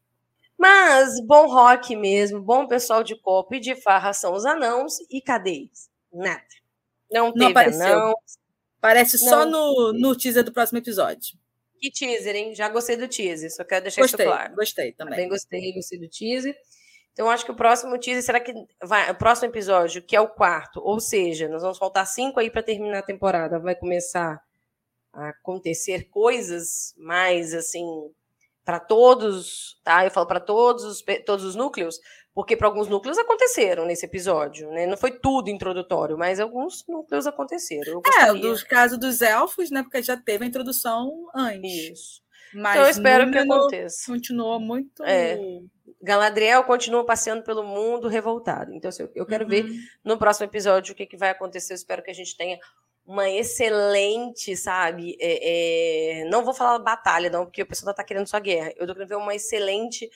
Mas bom rock mesmo, bom pessoal de copo e de farra são os anãos e cadê eles? Nada. Não teve não apareceu. Parece não. só no, no teaser do próximo episódio. Que teaser, hein? Já gostei do teaser, só quero deixar gostei, isso claro. Gostei também. Também gostei, gostei do teaser. Então, acho que o próximo teaser, será que vai, o próximo episódio, que é o quarto, ou seja, nós vamos faltar cinco aí para terminar a temporada, vai começar a acontecer coisas mais assim para todos, tá? Eu falo para todos os, todos os núcleos, porque para alguns núcleos aconteceram nesse episódio, né? Não foi tudo introdutório, mas alguns núcleos aconteceram. É, dos casos dos elfos, né? Porque já teve a introdução antes. Isso. Mas então eu espero que aconteça. Continuou muito. É. Galadriel continua passeando pelo mundo revoltado. Então, assim, eu quero uhum. ver no próximo episódio o que, que vai acontecer. Eu espero que a gente tenha uma excelente, sabe? É, é, não vou falar batalha, não, porque o pessoal tá querendo só guerra. Eu tô querendo ver uma excelente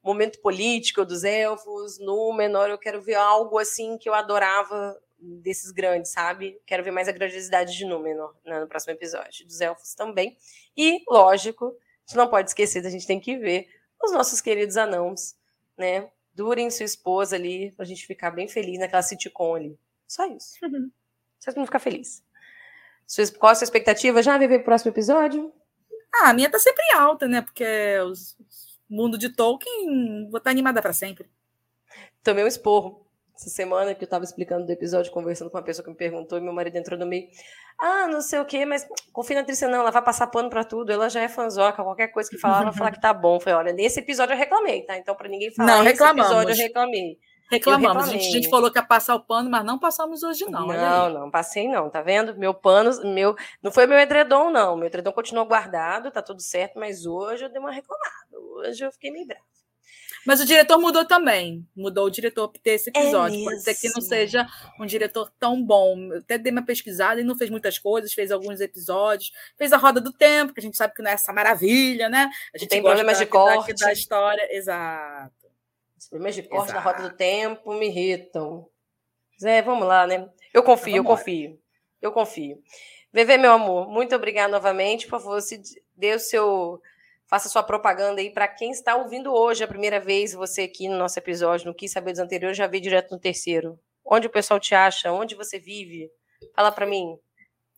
momento político dos elfos. No menor, eu quero ver algo assim que eu adorava desses grandes, sabe? Quero ver mais a grandiosidade de Númenor né, no próximo episódio. Dos elfos também. E, lógico, a gente não pode esquecer, a gente tem que ver os nossos queridos anãos, né? Durem sua esposa ali, pra gente ficar bem feliz naquela sitcom ali. Só isso. Uhum. Só pra ficar feliz. Qual a sua expectativa? Já ver o próximo episódio? Ah, a minha tá sempre alta, né? Porque o mundo de Tolkien vou estar animada para sempre. Tomei um esporro essa semana que eu tava explicando do episódio, conversando com uma pessoa que me perguntou, e meu marido entrou no meio. Ah, não sei o quê, mas confia na Trícia, não, ela vai passar pano pra tudo, ela já é fanzoca, qualquer coisa que falar, ela vai falar que tá bom. Falei, olha, nesse episódio eu reclamei, tá? Então, pra ninguém falar, não, reclamamos. episódio eu reclamei. Reclamamos. A gente, a gente, falou que ia passar o pano, mas não passamos hoje, não. Não, não, passei não, tá vendo? Meu pano, meu. Não foi meu edredom, não. Meu edredom continuou guardado, tá tudo certo, mas hoje eu dei uma reclamada. Hoje eu fiquei meio brava. Mas o diretor mudou também. Mudou o diretor para ter esse é episódio. É Pode ser que não seja um diretor tão bom. Eu até dei uma pesquisada e não fez muitas coisas, fez alguns episódios, fez a Roda do Tempo, que a gente sabe que não é essa maravilha, né? A gente tem problemas de corte. Da história. Exato. Os problemas de corte Exato. na roda do tempo me irritam. Zé, vamos lá, né? Eu confio, eu confio. Eu confio. Vevê, meu amor, muito obrigada novamente. Por favor, se dê o seu. Faça sua propaganda aí para quem está ouvindo hoje a primeira vez, você aqui no nosso episódio, no Quis Saber dos Anteriores, já veio direto no terceiro. Onde o pessoal te acha? Onde você vive? Fala para mim.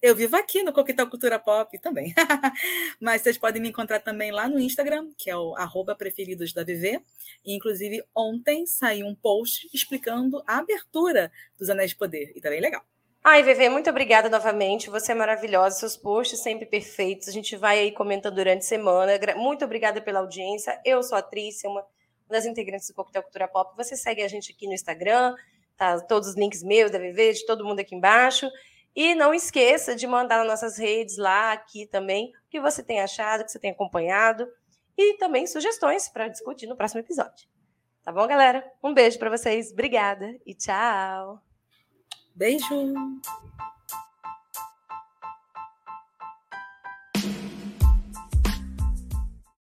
Eu vivo aqui no Coquetel Cultura Pop também. <laughs> Mas vocês podem me encontrar também lá no Instagram, que é o arroba preferidos da VV. Inclusive, ontem saiu um post explicando a abertura dos Anéis de Poder. E tá bem legal. Ai, VV, muito obrigada novamente. Você é maravilhosa, seus posts sempre perfeitos. A gente vai aí comentando durante a semana. Muito obrigada pela audiência. Eu sou a Trícia, uma das integrantes do Coquetel Cultura Pop. Você segue a gente aqui no Instagram, tá todos os links meus da VV, de todo mundo aqui embaixo. E não esqueça de mandar nas nossas redes lá, aqui também, o que você tem achado, o que você tem acompanhado. E também sugestões para discutir no próximo episódio. Tá bom, galera? Um beijo para vocês. Obrigada e tchau. Beijo.